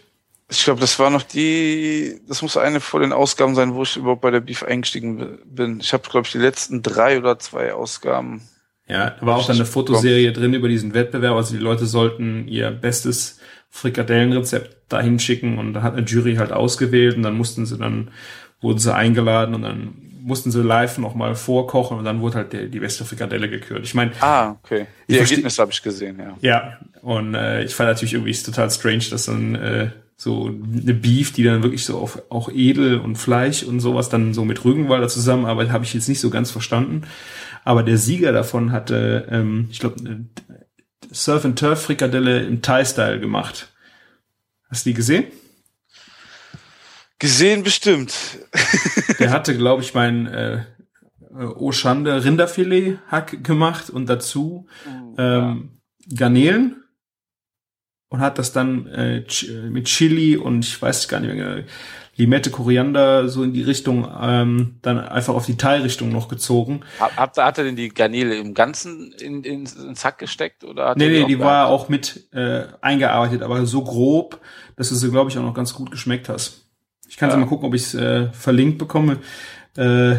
Ich glaube, das war noch die, das muss eine vor den Ausgaben sein, wo ich überhaupt bei der Beef eingestiegen bi- bin. Ich habe, glaube ich, die letzten drei oder zwei Ausgaben. Ja, da war auch dann eine Fotoserie drin über diesen Wettbewerb. Also die Leute sollten ihr bestes Frikadellenrezept dahin schicken und da hat eine Jury halt ausgewählt und dann mussten sie dann, wurden sie eingeladen und dann mussten sie live nochmal vorkochen und dann wurde halt die, die beste Frikadelle gekürt. Ich meine, Ah, okay. Die Ergebnisse habe ich gesehen, ja. ja, und äh, ich fand natürlich irgendwie total strange, dass dann äh, so eine Beef, die dann wirklich so auf auch Edel und Fleisch und sowas dann so mit Rügenwalder zusammenarbeitet, habe ich jetzt nicht so ganz verstanden. Aber der Sieger davon hatte, ähm, ich glaube, Surf and Turf Frikadelle im Thai-Style gemacht. Hast du die gesehen? Gesehen bestimmt. Der hatte, glaube ich, mein äh, äh, Oschande Rinderfilet Hack gemacht und dazu ähm, Garnelen und hat das dann äh, äh, mit Chili und ich weiß gar nicht mehr, Limette, Koriander so in die Richtung ähm, dann einfach auf die Thai-Richtung noch gezogen. Ihr- hat er denn die Garnele im Ganzen in, in, ins Hack gesteckt? Oder hat Nee, nee, die gehabt? war auch mit äh, eingearbeitet, aber so grob, dass du sie, glaube ich, auch noch ganz gut geschmeckt hast. Ich kann Ja. mal gucken, ob ich es äh, verlinkt bekomme. Äh,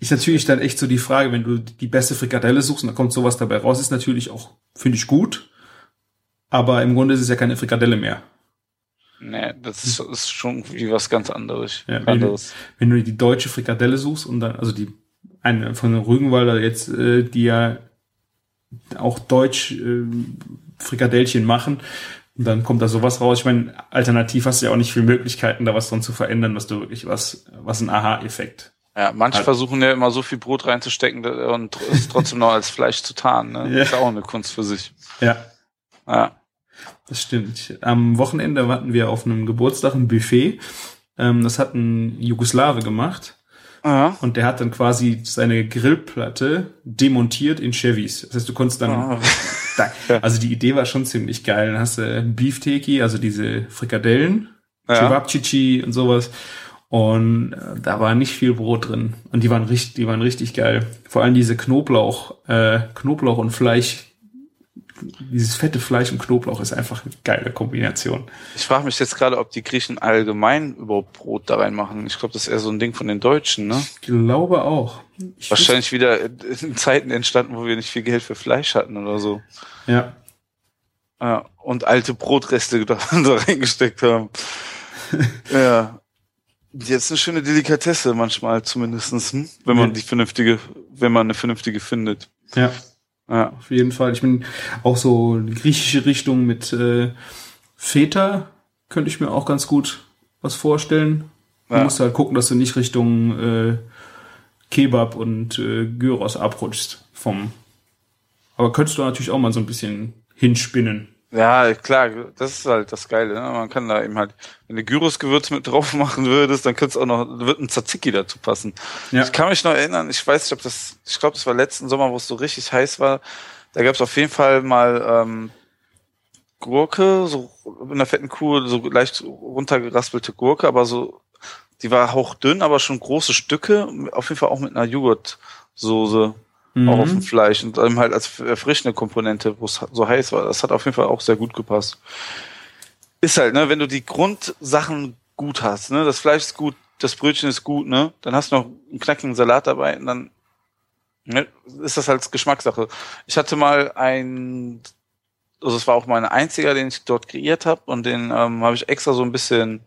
ist natürlich dann echt so die Frage, wenn du die beste Frikadelle suchst und da kommt sowas dabei raus, ist natürlich auch, finde ich, gut. Aber im Grunde ist es ja keine Frikadelle mehr. Nee, das ist, ist schon wie was ganz anderes. Ja, wenn, du, anderes. wenn du die deutsche Frikadelle suchst und dann, also die eine von den Rügenwalder jetzt, äh, die ja auch deutsch äh, Frikadellchen machen, und dann kommt da sowas raus. Ich meine, alternativ hast du ja auch nicht viele Möglichkeiten, da was dran zu verändern, was du wirklich was, was ein Aha-Effekt. Ja, manche Hat- versuchen ja immer so viel Brot reinzustecken und es trotzdem noch als Fleisch zu tarnen. Ne? Ja. Ist auch eine Kunst für sich. Ja, Ja. das stimmt. Am Wochenende hatten wir auf einem Geburtstag ein Buffet. Ähm, das hat ein Jugoslawe gemacht. Ja. Und der hat dann quasi seine Grillplatte demontiert in Chevys. Das heißt, du konntest dann, Ah. also die Idee war schon ziemlich geil. Dann hast du Beefteki, also diese Frikadellen, Ja. Cevapcici und sowas. Und äh, da war nicht viel Brot drin. Und die waren richtig, die waren richtig geil. Vor allem diese Knoblauch, äh, Knoblauch und Fleisch. Dieses fette Fleisch und Knoblauch ist einfach eine geile Kombination. Ich frage mich jetzt gerade, ob die Griechen allgemein überhaupt Brot da reinmachen. Ich glaube, das ist eher so ein Ding von den Deutschen, ne? Ich glaube auch. Ich Wahrscheinlich wieder in Zeiten entstanden, wo wir nicht viel Geld für Fleisch hatten oder so. Ja. Ja, und alte Brotreste da, da reingesteckt haben. ja. Jetzt eine schöne Delikatesse manchmal zumindestens, hm? wenn man die vernünftige, wenn man eine vernünftige findet. Ja. Ja. Auf jeden Fall. Ich bin auch so eine griechische Richtung mit äh, Feta könnte ich mir auch ganz gut was vorstellen. Du Ja. musst halt gucken, dass du nicht Richtung äh, Kebab und äh, Gyros abrutschst vom. Aber könntest du natürlich auch mal so ein bisschen hinspinnen. Ja, klar, das ist halt das Geile. Ne? Man kann da eben halt, wenn du Gyros-Gewürz mit drauf machen würdest, dann könnte es auch noch, wird ein Tzatziki dazu passen. Ja. Ich kann mich noch erinnern, ich weiß nicht, ob das, ich glaube, das war letzten Sommer, wo es so richtig heiß war. Da gab es auf jeden Fall mal ähm, Gurke, so in einer fetten Kuh, so leicht runtergeraspelte Gurke, aber so, die war hauchdünn, aber schon große Stücke. Auf jeden Fall auch mit einer Joghurtsoße Mhm. auch auf dem Fleisch und eben halt als erfrischende Komponente, wo es so heiß war. Das hat auf jeden Fall auch sehr gut gepasst. Ist halt, ne, wenn du die Grundsachen gut hast, ne, das Fleisch ist gut, das Brötchen ist gut, ne, dann hast du noch einen knackigen Salat dabei und dann ne, ist das halt Geschmackssache. Ich hatte mal ein, also es war auch mein einziger, den ich dort kreiert habe und den ähm, habe ich extra so ein bisschen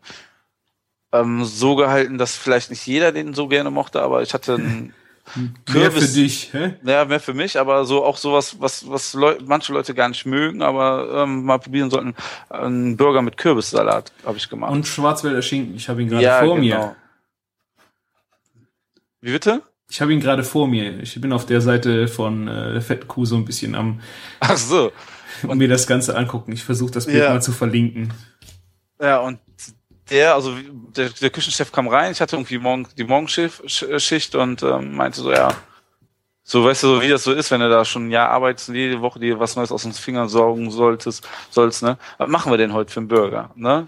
ähm, so gehalten, dass vielleicht nicht jeder den so gerne mochte, aber ich hatte einen Mehr für Kürbis- dich, hä? ja, mehr für mich, aber so auch sowas, was, was Leu manche Leute gar nicht mögen, aber ähm, mal probieren sollten. Ein Burger mit Kürbissalat habe ich gemacht. Und Schwarzwälder Schinken. Ich habe ihn gerade vor mir. Wie bitte? Ich habe ihn gerade vor mir. Ich bin auf der Seite von äh, der fetten Kuh so ein bisschen am Ach so. und mir das Ganze angucken. Ich versuche das Bild Ja. mal zu verlinken. Ja, und der, also der, der Küchenchef kam rein, ich hatte irgendwie morgen, die Morgenschicht Sch- Schicht und ähm, meinte so, ja, so weißt du, so wie das so ist, wenn du da schon ein Jahr arbeitest und jede Woche dir was Neues aus den Fingern saugen solltest, sollst, ne? Was machen wir denn heute für einen Burger, ne?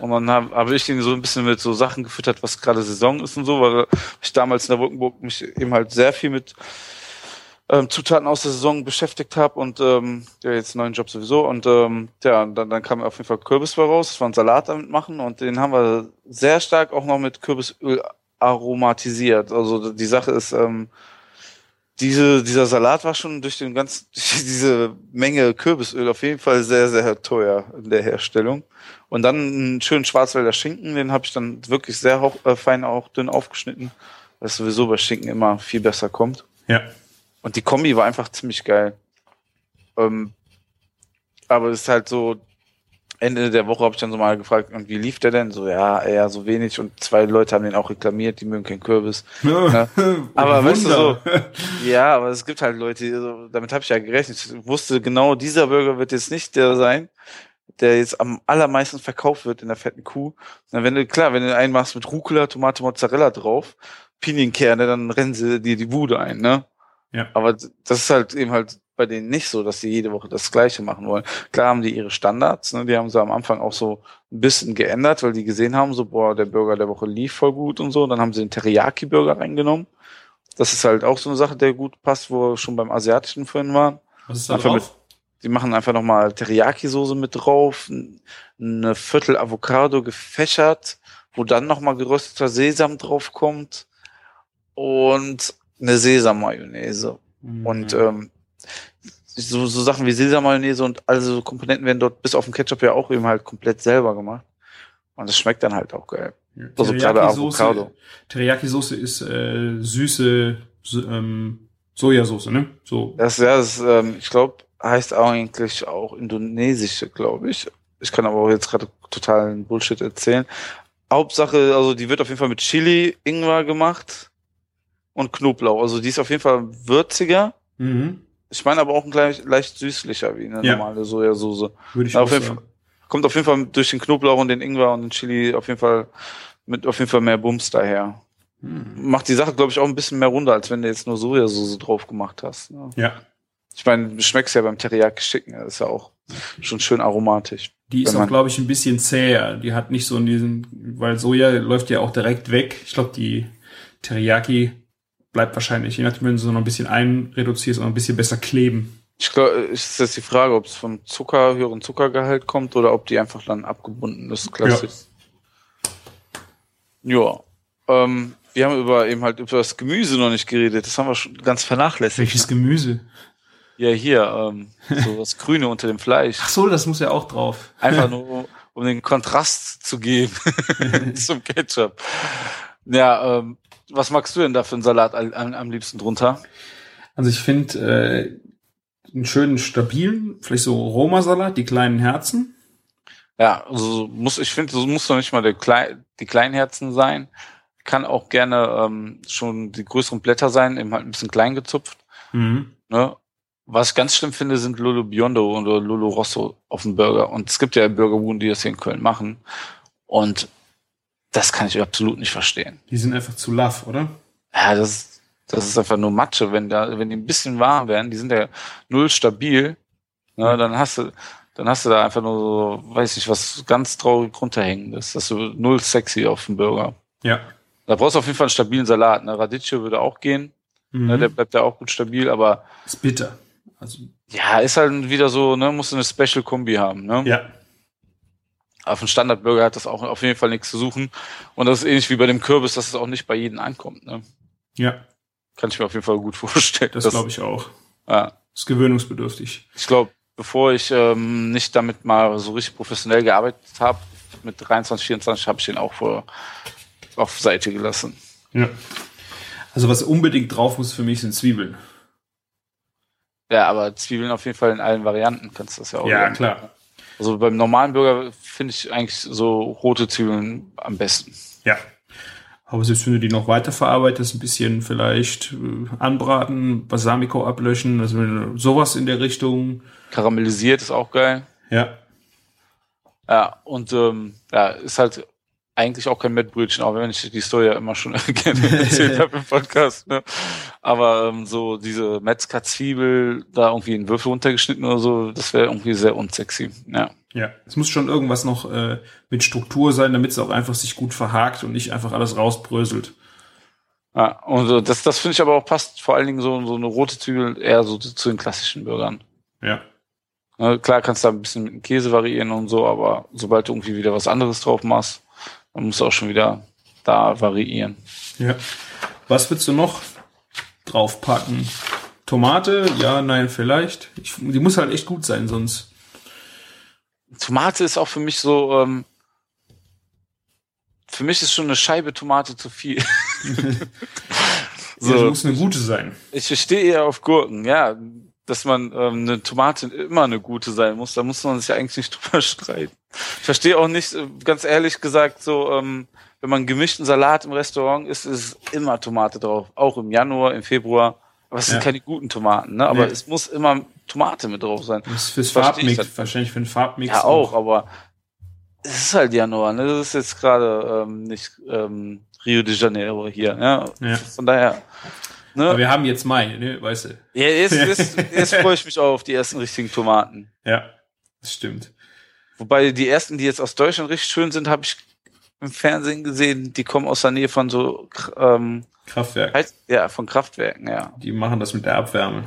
Und dann habe hab ich ihn so ein bisschen mit so Sachen gefüttert, was gerade Saison ist und so, weil ich damals in der Wolkenburg mich eben halt sehr viel mit ähm, Zutaten aus der Saison beschäftigt habe und ähm, ja, jetzt einen neuen Job sowieso. Und ähm, ja, dann, dann kam auf jeden Fall Kürbis bei raus, das war ein Salat damit machen und den haben wir sehr stark auch noch mit Kürbisöl aromatisiert. Also die Sache ist, ähm, diese, dieser Salat war schon durch den ganzen, diese Menge Kürbisöl auf jeden Fall sehr, sehr teuer in der Herstellung. Und dann einen schönen Schwarzwälder Schinken, den habe ich dann wirklich sehr hoch, äh, fein auch dünn aufgeschnitten, was sowieso bei Schinken immer viel besser kommt. Ja. Und die Kombi war einfach ziemlich geil. Ähm, aber es ist halt so, Ende der Woche habe ich dann so mal gefragt, und wie lief der denn? So, ja, eher so wenig. Und zwei Leute haben den auch reklamiert, die mögen keinen Kürbis. Ja. Aber weißt du so, ja, aber es gibt halt Leute, so, damit habe ich ja gerechnet. Ich wusste genau, dieser Burger wird jetzt nicht der sein, der jetzt am allermeisten verkauft wird in der fetten Kuh. Na, wenn du, klar, wenn du einen machst mit Rucola, Tomate, Mozzarella drauf, Pinienkerne, dann rennen sie dir die Bude ein, ne? Ja. Aber das ist halt eben halt bei denen nicht so, dass sie jede Woche das Gleiche machen wollen. Klar haben die ihre Standards, ne? die haben sie am Anfang auch so ein bisschen geändert, weil die gesehen haben, so, boah, der Burger der Woche lief voll gut und so. Dann haben sie den Teriyaki-Burger reingenommen. Das ist halt auch so eine Sache, der gut passt, wo wir schon beim Asiatischen vorhin waren. Was ist da Einfach drauf? Die machen einfach nochmal Teriyaki-Soße mit drauf, eine Viertel Avocado gefächert, wo dann nochmal gerösteter Sesam drauf kommt und eine Sesam-Mayonnaise. Und Mhm. ähm, so, so Sachen wie Sesam-Mayonnaise und alle so Komponenten werden dort bis auf den Ketchup ja auch eben halt komplett selber gemacht. Und das schmeckt dann halt auch geil. Also gerade Avocado. Teriyaki-Soße ist äh, süße so, ähm, Sojasauce, ne? So. Das, ja, das ähm, ich glaube, heißt eigentlich auch indonesische, glaube ich. Ich kann aber auch jetzt gerade totalen Bullshit erzählen. Hauptsache, also die wird auf jeden Fall mit Chili, Ingwer gemacht. Und Knoblauch. Also die ist auf jeden Fall würziger. Mhm. Ich meine aber auch ein gleich, leicht süßlicher wie eine Ja. normale Sojasauce. Würde ich auch auf jeden sagen. Fall. Kommt auf jeden Fall durch den Knoblauch und den Ingwer und den Chili auf jeden Fall mit auf jeden Fall mehr Bums daher. Hm. Macht die Sache, glaube ich, auch ein bisschen mehr runter, als wenn du jetzt nur Sojasauce drauf gemacht hast. Ne? Ja. Ich meine, du schmeckst ja beim Teriyaki Chicken, das ist ja auch schon schön aromatisch. Die ist auch, glaube ich, ein bisschen zäher. Die hat nicht so diesen, weil Soja läuft ja auch direkt weg. Ich glaube, die Teriyaki bleibt wahrscheinlich, je nachdem, wenn du so noch ein bisschen einreduzierst, auch ein bisschen besser kleben. Ich glaube, ist jetzt die Frage, ob es vom Zucker, höheren Zuckergehalt kommt oder ob die einfach dann abgebunden ist, klassisch. Ja. Ähm, wir haben über eben halt über das Gemüse noch nicht geredet. Das haben wir schon ganz vernachlässigt. Welches Gemüse? Ja, hier, ähm, so das Grüne unter dem Fleisch. Ach so, das muss ja auch drauf. Einfach nur, um- um den Kontrast zu geben zum Ketchup. Ja, ähm, was magst du denn da für einen Salat am, am liebsten drunter? Also ich finde äh, einen schönen, stabilen, vielleicht so Roma-Salat, die kleinen Herzen. Ja, also muss, ich finde, so muss doch nicht mal der Klei die Kleinherzen sein. Kann auch gerne ähm, schon die größeren Blätter sein, eben halt ein bisschen klein gezupft. Mhm. Ne? Was ich ganz schlimm finde, sind Lolo Biondo oder Lolo Rosso auf dem Burger. Und es gibt ja Burgerbuden, die das hier in Köln machen. Und das kann ich absolut nicht verstehen. Die sind einfach zu laff, oder? Ja, das, das ist einfach nur Matsche. Wenn da, wenn die ein bisschen warm werden, die sind ja null stabil, ne, dann hast du, dann hast du da einfach nur so, weiß ich was, ganz traurig runterhängendes. Das ist so null sexy auf dem Burger. Ja. Da brauchst du auf jeden Fall einen stabilen Salat. Ne? Radicchio würde auch gehen, Mhm. ne? der bleibt ja auch gut stabil, aber ist bitter. Also, ja, ist halt wieder so, ne, musst du eine Special-Kombi haben, ne? ja. Auf dem Standardburger hat das auch auf jeden Fall nichts zu suchen. Und das ist ähnlich wie bei dem Kürbis, dass es auch nicht bei jedem ankommt, ne? Ja, Kann ich mir auf jeden Fall gut vorstellen. das glaube ich auch. Ja. Ist gewöhnungsbedürftig. Ich glaube, bevor ich ähm, nicht damit mal so richtig professionell gearbeitet habe, mit 23, 24 habe ich den auch vor, auf Seite gelassen. Ja. Also was unbedingt drauf muss für mich sind Zwiebeln. Ja, aber Zwiebeln auf jeden Fall in allen Varianten kannst du das ja auch. Ja, sagen. klar. Also beim normalen Burger finde ich eigentlich so rote Zwiebeln am besten. Ja. Aber selbst wenn du die noch weiter verarbeitest, ein bisschen vielleicht äh, anbraten, Balsamico ablöschen, also sowas in der Richtung. Karamellisiert ist auch geil. Ja. Ja, und ähm, ja, ist halt eigentlich auch kein Mettbrötchen, auch wenn ich die Story ja immer schon gerne erzählt habe im Podcast. Ne? Aber ähm, so diese Metzger-Zwiebel da irgendwie in Würfel runtergeschnitten oder so, das wäre irgendwie sehr unsexy. Ja. Ja. Es muss schon irgendwas noch äh, mit Struktur sein, damit es auch einfach sich gut verhakt und nicht einfach alles rausbröselt. ja und das, das finde ich aber auch passt vor allen Dingen so, so eine rote Zwiebel eher so zu, zu den klassischen Burgern. Ja. Ne, klar kannst du da ein bisschen mit dem Käse variieren und so, aber sobald du irgendwie wieder was anderes drauf machst, dann musst du auch schon wieder da variieren. Ja. Was willst du noch draufpacken? Tomate? Ja, nein, vielleicht. Ich, die muss halt echt gut sein, sonst. Tomate ist auch für mich so, ähm, für mich ist schon eine Scheibe Tomate zu viel. So. Ja, muss eine gute sein. ich stehe eher auf Gurken, ja. Dass man ähm, eine Tomate immer eine gute sein muss, da muss man sich ja eigentlich nicht drüber streiten. Ich verstehe auch nicht, äh, ganz ehrlich gesagt, so, ähm, wenn man gemischten Salat im Restaurant isst, ist immer Tomate drauf. Auch im Januar, im Februar. Aber es sind Ja. keine guten Tomaten, ne? Aber Nee. es muss immer Tomate mit drauf sein. Das ist fürs Farbmix, das. wahrscheinlich für den Farbmix. Ja, auch, aber es ist halt Januar, ne? Das ist jetzt gerade ähm, nicht ähm, Rio de Janeiro hier, ja. Ja. Von daher. Ne? Aber wir haben jetzt Mai, ne, weißt du. Ja, jetzt, jetzt, jetzt freue ich mich auch auf die ersten richtigen Tomaten. Ja, das stimmt. Wobei die ersten, die jetzt aus Deutschland richtig schön sind, habe ich im Fernsehen gesehen, die kommen aus der Nähe von so ähm, Kraftwerk. halt, ja, von Kraftwerken, ja, Die machen das mit der Abwärme.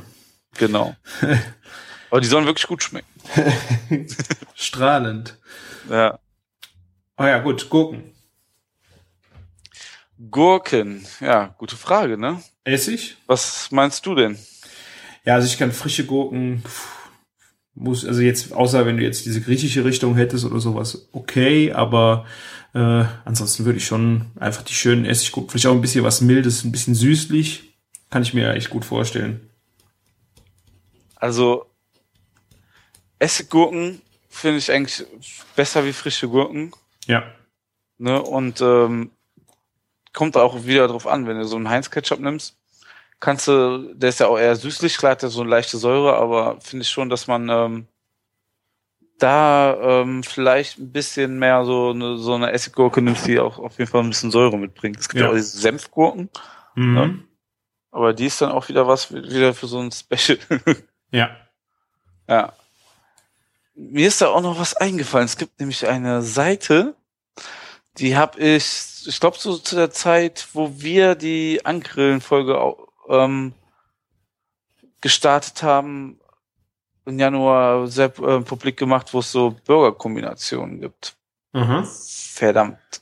genau. Aber die sollen wirklich gut schmecken. Strahlend. Ja. Oh ja, gut, Gurken. Gurken, ja, gute Frage, ne? Essig? Was meinst du denn? Ja, also ich kann frische Gurken, muss, also jetzt, außer wenn du jetzt diese griechische Richtung hättest oder sowas, okay, aber äh, ansonsten würde ich schon einfach die schönen Essiggurken, vielleicht auch ein bisschen was Mildes, ein bisschen süßlich, kann ich mir echt gut vorstellen. Also Essiggurken finde ich eigentlich besser wie frische Gurken. Ja. Ne? Und ähm, kommt auch wieder drauf an, wenn du so einen Heinz-Ketchup nimmst, kannst du, der ist ja auch eher süßlich, klar hat er so eine leichte Säure, aber finde ich schon, dass man ähm, da ähm, vielleicht ein bisschen mehr so eine, so eine Essiggurke nimmst, die auch auf jeden Fall ein bisschen Säure mitbringt. Es gibt ja, Ja. auch diese Senfgurken, Mhm. Ja. aber die ist dann auch wieder was wieder für so ein Special. Ja. ja. Mir ist da auch noch was eingefallen. Es gibt nämlich eine Seite, die habe ich, ich glaube so zu der Zeit, wo wir die Angrillen-Folge ähm, gestartet haben, im Januar sehr äh, publik gemacht, wo es so Burgerkombinationen gibt. Aha. Verdammt.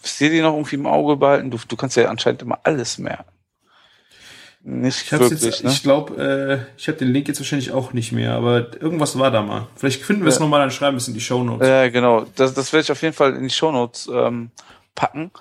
Wisst ihr die noch irgendwie im Auge behalten? Du, du kannst ja anscheinend immer alles merken. Nicht Ich wirklich, jetzt, ne? ich glaube, äh, ich habe den Link jetzt wahrscheinlich auch nicht mehr, aber irgendwas war da mal. Vielleicht finden wir es Ja. nochmal, dann schreiben wir es in die Shownotes. Ja, genau. Das, das werde ich auf jeden Fall in die Shownotes ähm, packen.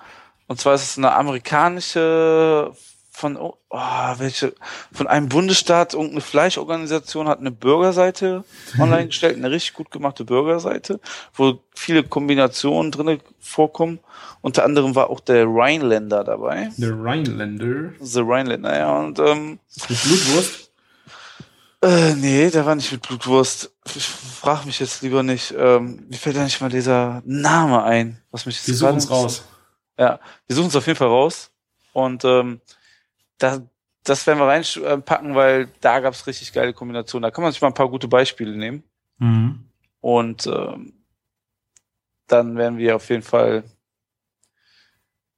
Und zwar ist es eine amerikanische von oh, welche von einem Bundesstaat irgendeine Fleischorganisation hat eine Bürgerseite online gestellt, eine richtig gut gemachte Bürgerseite, wo viele Kombinationen drinne vorkommen. Unter anderem war auch der Rhinelander dabei. The Rhineländer The Rhinelander, ja. Und ähm, mit Blutwurst. äh, nee, der war nicht mit Blutwurst. Ich frag mich jetzt lieber nicht. Ähm, mir fällt da nicht mal dieser Name ein, was mich jetzt Wir suchen es raus. Ja, wir suchen es auf jeden Fall raus. Und ähm, da, das werden wir reinpacken, weil da gab es richtig geile Kombinationen. Da kann man sich mal ein paar gute Beispiele nehmen. Mhm. Und ähm, dann werden wir auf jeden Fall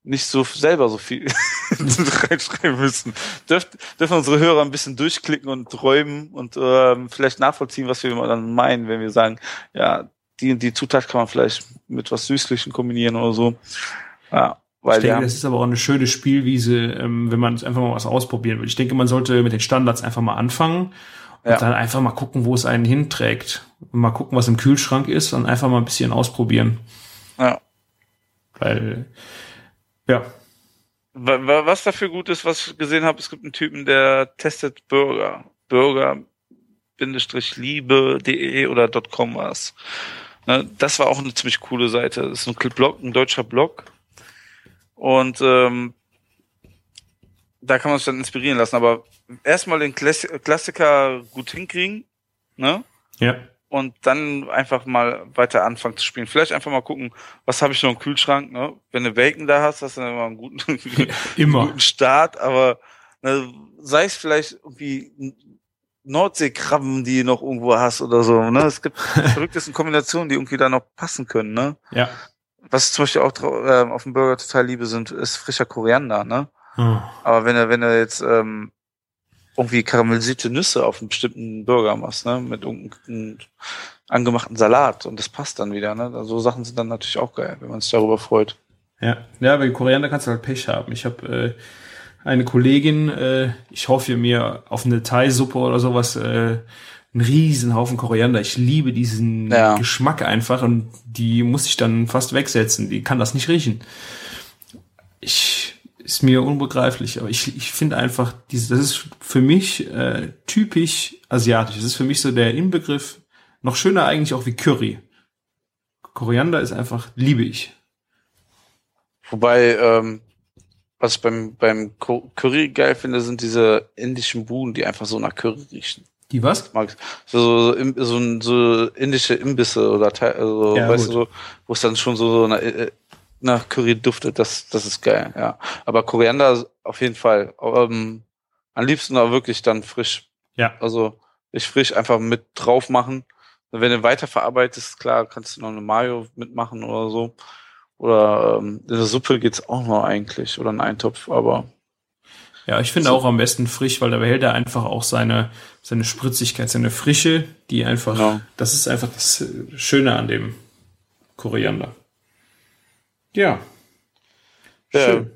nicht so selber so viel reinschreiben müssen. Dürft, dürfen unsere Hörer ein bisschen durchklicken und träumen und ähm, vielleicht nachvollziehen, was wir dann meinen, wenn wir sagen, ja, die die Zutat kann man vielleicht mit was Süßlichem kombinieren oder so. Ja, weil Ich denke, das ist aber auch eine schöne Spielwiese, ähm, wenn man einfach mal was ausprobieren will. Ich denke, man sollte mit den Standards einfach mal anfangen und Ja. dann einfach mal gucken, wo es einen hinträgt. Und mal gucken, was im Kühlschrank ist und einfach mal ein bisschen ausprobieren. ja. Weil, ja, Wa- wa- Was dafür gut ist, was ich gesehen habe, es gibt einen Typen, der testet Burger. Burger-liebe.de oder .com war es. Ne, das war auch eine ziemlich coole Seite. Das ist ein Blog, ein deutscher Blog. Und ähm, da kann man sich dann inspirieren lassen. Aber erstmal den Klass Klassiker gut hinkriegen, ne? ja, und dann einfach mal weiter anfangen zu spielen. Vielleicht einfach mal gucken, was habe ich noch im Kühlschrank, ne? Wenn du Bacon da hast, hast du dann immer einen guten, immer. guten Start, aber ne, sei es vielleicht irgendwie Nordseekrabben, die noch irgendwo hast oder so, ne? Es gibt verrücktesten Kombinationen, die irgendwie da noch passen können, ne? Ja. Was ich zum Beispiel auch ähm, auf dem Burger total liebe, sind, ist frischer Koriander, ne? Hm. Aber wenn du, wenn du jetzt ähm, irgendwie karamellisierte Nüsse auf einen bestimmten Burger machst, ne, mit irgendeinem angemachten Salat und das passt dann wieder, ne? So Sachen sind dann natürlich auch geil, wenn man sich darüber freut. Ja, ja, bei Koriander kannst du halt Pech haben. Ich habe äh, eine Kollegin, äh, ich hoffe mir auf eine Thai-Suppe oder sowas, äh, einen riesen Haufen Koriander. Ich liebe diesen Ja. Geschmack einfach und die muss ich dann fast wegsetzen. Die kann das nicht riechen. Ich ist mir unbegreiflich, aber ich, ich finde einfach, diese, das ist für mich äh, typisch asiatisch. Das ist für mich so der Inbegriff, noch schöner eigentlich auch wie Curry. Koriander ist einfach, liebe ich. Wobei, ähm, was ich beim, beim Cu- Curry geil finde, sind diese indischen Buden, die einfach so nach Curry riechen. Die was? Ich. So, so, so, so indische Imbisse oder Teil, also, Ja, weißt gut. du, so, wo es dann schon so, so nach, äh, nach Curry duftet, das, das ist geil, ja. Aber Koriander auf jeden Fall. Ähm, am liebsten aber wirklich dann frisch. Ja. Also ich frisch einfach mit drauf machen. Wenn du weiterverarbeitest, klar, kannst du noch eine Mayo mitmachen oder so. Oder ähm, in der Suppe geht's auch noch eigentlich. Oder ein Eintopf, aber Ja, ich finde So. auch am besten frisch, weil da behält er einfach auch seine, seine Spritzigkeit, seine Frische, die einfach, Ja. das ist einfach das Schöne an dem Koriander. Ja. Ja. Schön.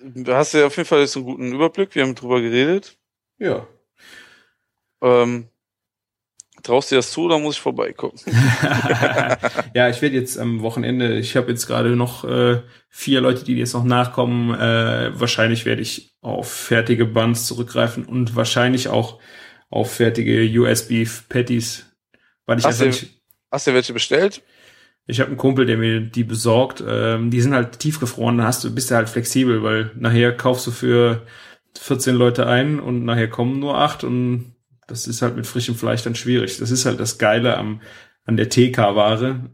da hast du ja auf jeden Fall jetzt einen guten Überblick. Wir haben drüber geredet. Ja. Ähm, traust du dir das zu oder muss ich vorbeigucken? ja, ich werde jetzt am Wochenende, ich habe jetzt gerade noch äh, vier Leute, die jetzt noch nachkommen. Äh, wahrscheinlich werde ich auf fertige Buns zurückgreifen und wahrscheinlich auch auf fertige US-Beef Patties. Weil ich Hast du- nicht, Hast du welche bestellt? Ich habe einen Kumpel, der mir die besorgt. Ähm, die sind halt tiefgefroren, dann hast du, bist du halt flexibel, weil nachher kaufst du für 14 Leute ein und nachher kommen nur acht und das ist halt mit frischem Fleisch dann schwierig. Das ist halt das Geile am, an der TK-Ware.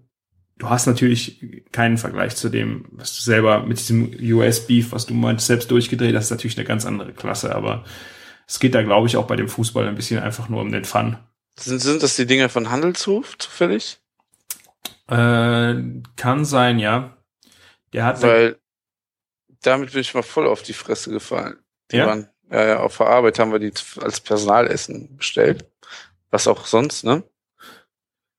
Du hast natürlich keinen Vergleich zu dem, was du selber mit diesem US-Beef, was du meinst, selbst durchgedreht hast, ist natürlich eine ganz andere Klasse, aber es geht da, glaube ich, auch bei dem Fußball ein bisschen einfach nur um den Fun. Sind, sind das die Dinger von Handelshof zufällig? Äh, kann sein, ja. Der hat Weil damit bin ich mal voll auf die Fresse gefallen. Die Ja? waren, ja, ja, auf der Arbeit haben wir die als Personalessen bestellt. Was auch sonst, ne?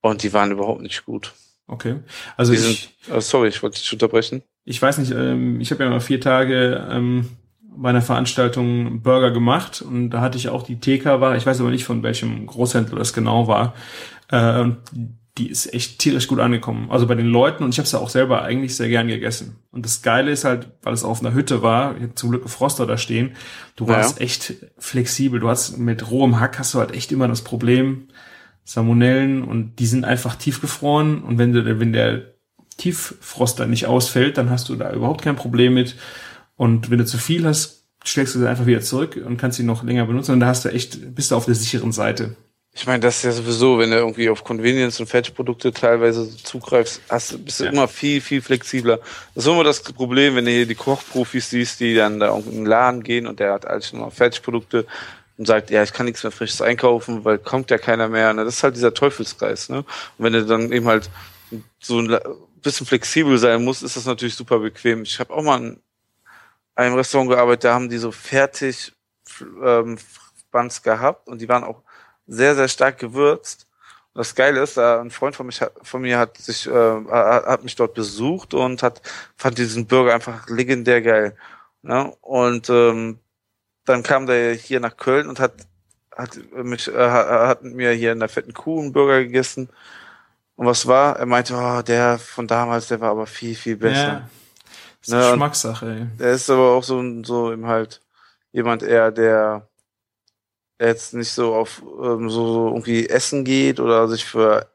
Und die waren überhaupt nicht gut. okay. Also Die ich, sind, äh, sorry, ich wollte dich unterbrechen. ich weiß nicht, ähm, ich habe ja mal vier Tage ähm, bei einer Veranstaltung Burger gemacht und da hatte ich auch die TK-Ware, ich weiß aber nicht von welchem Großhändler das genau war. Äh, die ist echt tierisch gut angekommen. Also bei den Leuten und ich habe es ja auch selber eigentlich sehr gern gegessen. Und das Geile ist halt, weil es auf einer Hütte war, zum Glück Froster da stehen, du warst echt flexibel. Du hast mit rohem Hack hast du halt echt immer das Problem, Salmonellen und die sind einfach tiefgefroren und wenn du, wenn der Tieffroster nicht ausfällt, dann hast du da überhaupt kein Problem mit. Und wenn du zu viel hast, schlägst du sie einfach wieder zurück und kannst sie noch länger benutzen und da hast du echt, bist du auf der sicheren Seite. Ich meine, das ist ja sowieso, wenn du irgendwie auf Convenience und Fertigprodukte teilweise zugreifst, hast, bist du Ja. immer viel, viel flexibler. Das ist immer das Problem, wenn du hier die Kochprofis siehst, die dann da in den Laden gehen und der hat alles nur noch Fertigprodukte und sagt, ja, ich kann nichts mehr Frisches einkaufen, weil kommt ja keiner mehr. Ne? Das ist halt dieser Teufelskreis. Ne? Und wenn du dann eben halt so ein bisschen flexibel sein musst, ist das natürlich super bequem. Ich habe auch mal in einem Restaurant gearbeitet, da haben die so fertig ähm, Buns gehabt und die waren auch sehr, sehr stark gewürzt. Und das Geile ist, da ein Freund von, mich, hat- von mir hat sich, äh, hat mich dort besucht und hat, fand diesen Burger einfach legendär geil. Ne? Und ähm, dann kam der hier nach Köln und hat, hat mich, äh, hat mit mir hier in der fetten Kuh einen Burger gegessen. Und was war? Er meinte, oh, der von damals, der war aber viel, viel besser. Ja. Das ist Ne, und- Geschmackssache, ey. Der ist aber auch so, so eben halt jemand eher, der jetzt nicht so auf ähm, so, so irgendwie Essen geht oder sich für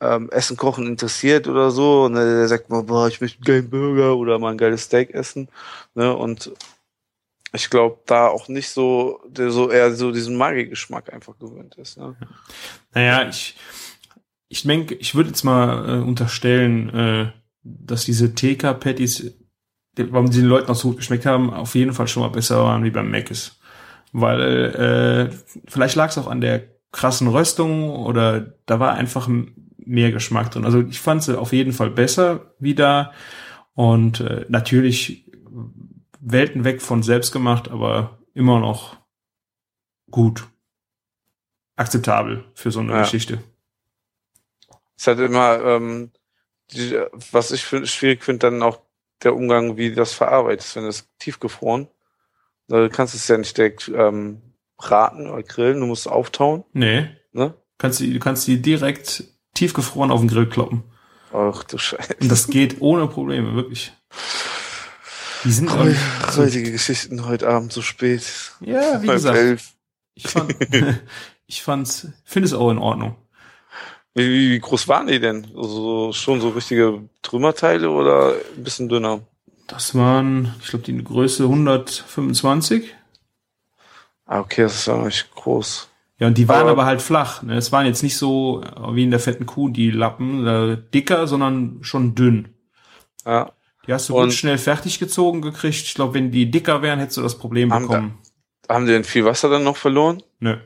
ähm, Essen kochen interessiert oder so. Und der sagt mal, boah, ich möchte einen geilen Burger oder mal ein geiles Steak essen. Ne? Und ich glaube, da auch nicht so, der so eher so diesen Magigeschmack einfach gewöhnt ist. Ne? Naja, ich, ich denke, ich würde jetzt mal äh, unterstellen, äh, dass diese TK-Patties, warum die den Leuten auch so gut geschmeckt haben, auf jeden Fall schon mal besser waren wie beim Mc's. Weil äh, vielleicht lag es auch an der krassen Röstung oder da war einfach mehr Geschmack drin. Also ich fand sie auf jeden Fall besser wie da und äh, natürlich Welten weg von selbst gemacht, aber immer noch gut. Akzeptabel für so eine Ja. Geschichte. Es hat immer, ähm, die, was ich find, schwierig finde, dann auch der Umgang, wie das verarbeitest, wenn es tiefgefroren. Du kannst es ja nicht direkt ähm, braten oder grillen, du musst es auftauen. Nee, Ne? kannst die, du kannst die direkt tiefgefroren auf den Grill kloppen. Ach du Scheiße. Und das geht ohne Probleme, wirklich. Die sind nicht so, Heutige Geschichten heute Abend so spät. Ja, wie Halb gesagt, elf. ich fand, ich fand's, finde es auch in Ordnung. Wie, wie, wie groß waren die denn? Also schon so richtige Trümmerteile oder ein bisschen dünner? Das waren, ich glaube, die Größe 125. Ah, okay, das ist ja nicht groß. Ja, und die waren Aber- aber halt flach. Ne? Es waren jetzt nicht so äh, wie in der fetten Kuh, die Lappen, äh, dicker, sondern schon dünn. Ja. Die hast du Und- gut schnell fertig gezogen gekriegt. Ich glaube, wenn die dicker wären, hättest du das Problem Haben bekommen. Haben die denn viel Wasser dann noch verloren? Nö.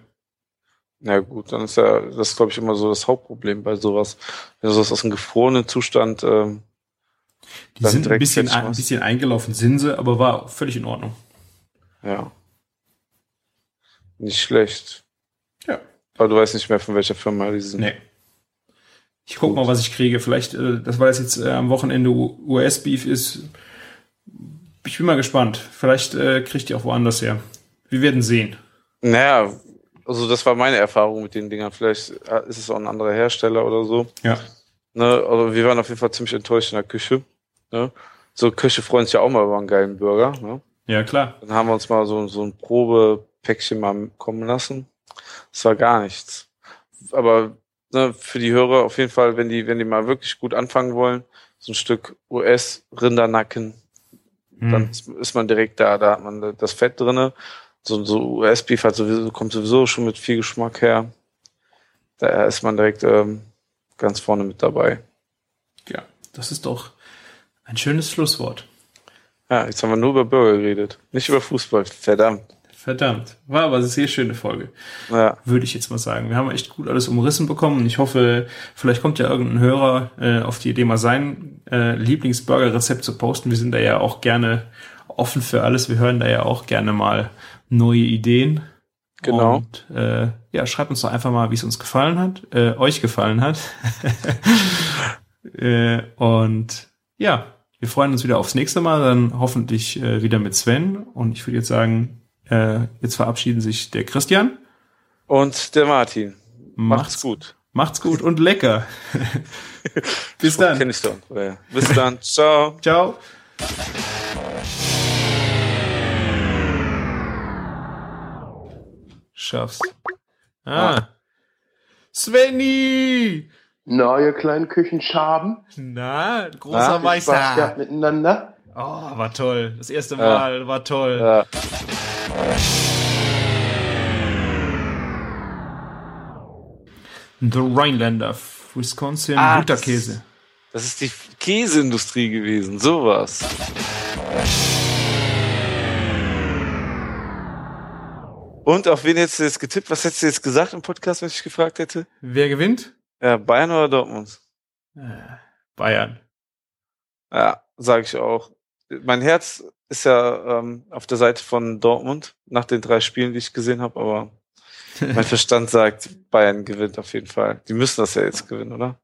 Na gut, dann ist ja das, glaube ich, immer so das Hauptproblem bei sowas. Wenn sowas aus einem gefrorenen Zustand, ähm, Die sind ein bisschen, ein bisschen eingelaufen, sind sie, aber war völlig in Ordnung. ja. Nicht schlecht. Ja. Aber du weißt nicht mehr, von welcher Firma die sind. Nee. Ich guck mal, was ich kriege. Vielleicht, äh, das weil es jetzt äh, am Wochenende US-Beef ist. Ich bin mal gespannt. Vielleicht äh, kriegt ihr auch woanders her. Wir werden sehen. Naja, also das war meine Erfahrung mit den Dingern. Vielleicht äh, ist es auch ein anderer Hersteller oder so. Ja. Ne, also wir waren auf jeden Fall ziemlich enttäuscht in der Küche. Ne? So Köche freuen sich ja auch mal über einen geilen Burger. Ne? Ja, klar. Dann haben wir uns mal so, so ein Probepäckchen mal kommen lassen. Das war gar nichts. Aber ne, für die Hörer auf jeden Fall, wenn die, wenn die mal wirklich gut anfangen wollen, so ein Stück US-Rindernacken Mhm. Dann ist man direkt da, da hat man das Fett drinne. So, so US-Beef hat sowieso, kommt sowieso schon mit viel Geschmack her. Da ist man direkt ähm, ganz vorne mit dabei. Ja, das ist doch ein schönes Schlusswort. Ja, jetzt haben wir nur über Burger geredet, nicht über Fußball. Verdammt. Verdammt. War aber eine sehr schöne Folge. Ja. Würde ich jetzt mal sagen. Wir haben echt gut alles umrissen bekommen. Ich hoffe, vielleicht kommt ja irgendein Hörer äh, auf die Idee, mal sein äh, Lieblingsburger-Rezept zu posten. Wir sind da ja auch gerne offen für alles. Wir hören da ja auch gerne mal neue Ideen. Genau. Und äh, ja, schreibt uns doch einfach mal, wie es uns gefallen hat, äh, euch gefallen hat. äh, und ja, wir freuen uns wieder aufs nächste Mal, dann hoffentlich äh, wieder mit Sven. Und ich würde jetzt sagen, äh, jetzt verabschieden sich der Christian. Und der Martin. Macht's, macht's gut. Macht's gut und lecker. Bis dann. Kenn ich doch. Bis dann. Ciao. Ciao. Schaff's. Ah. ah. Svenny! Na, ihr kleinen Küchenschaben? Na, großer Na, Meister. Spaß miteinander. Oh, war toll. Das erste Mal ja. war toll. Ja. The Rhinelander, Wisconsin, ah, Butterkäse. Das ist die Käseindustrie gewesen, sowas. Und auf wen hättest du jetzt getippt? Was hättest du jetzt gesagt im Podcast, wenn ich gefragt hätte? Wer gewinnt? Ja, Bayern oder Dortmund? Äh, Bayern. Ja, sage ich auch. Mein Herz ist ja ähm, auf der Seite von Dortmund nach den drei Spielen, die ich gesehen habe, aber mein Verstand sagt, Bayern gewinnt auf jeden Fall. Die müssen das ja jetzt gewinnen, oder?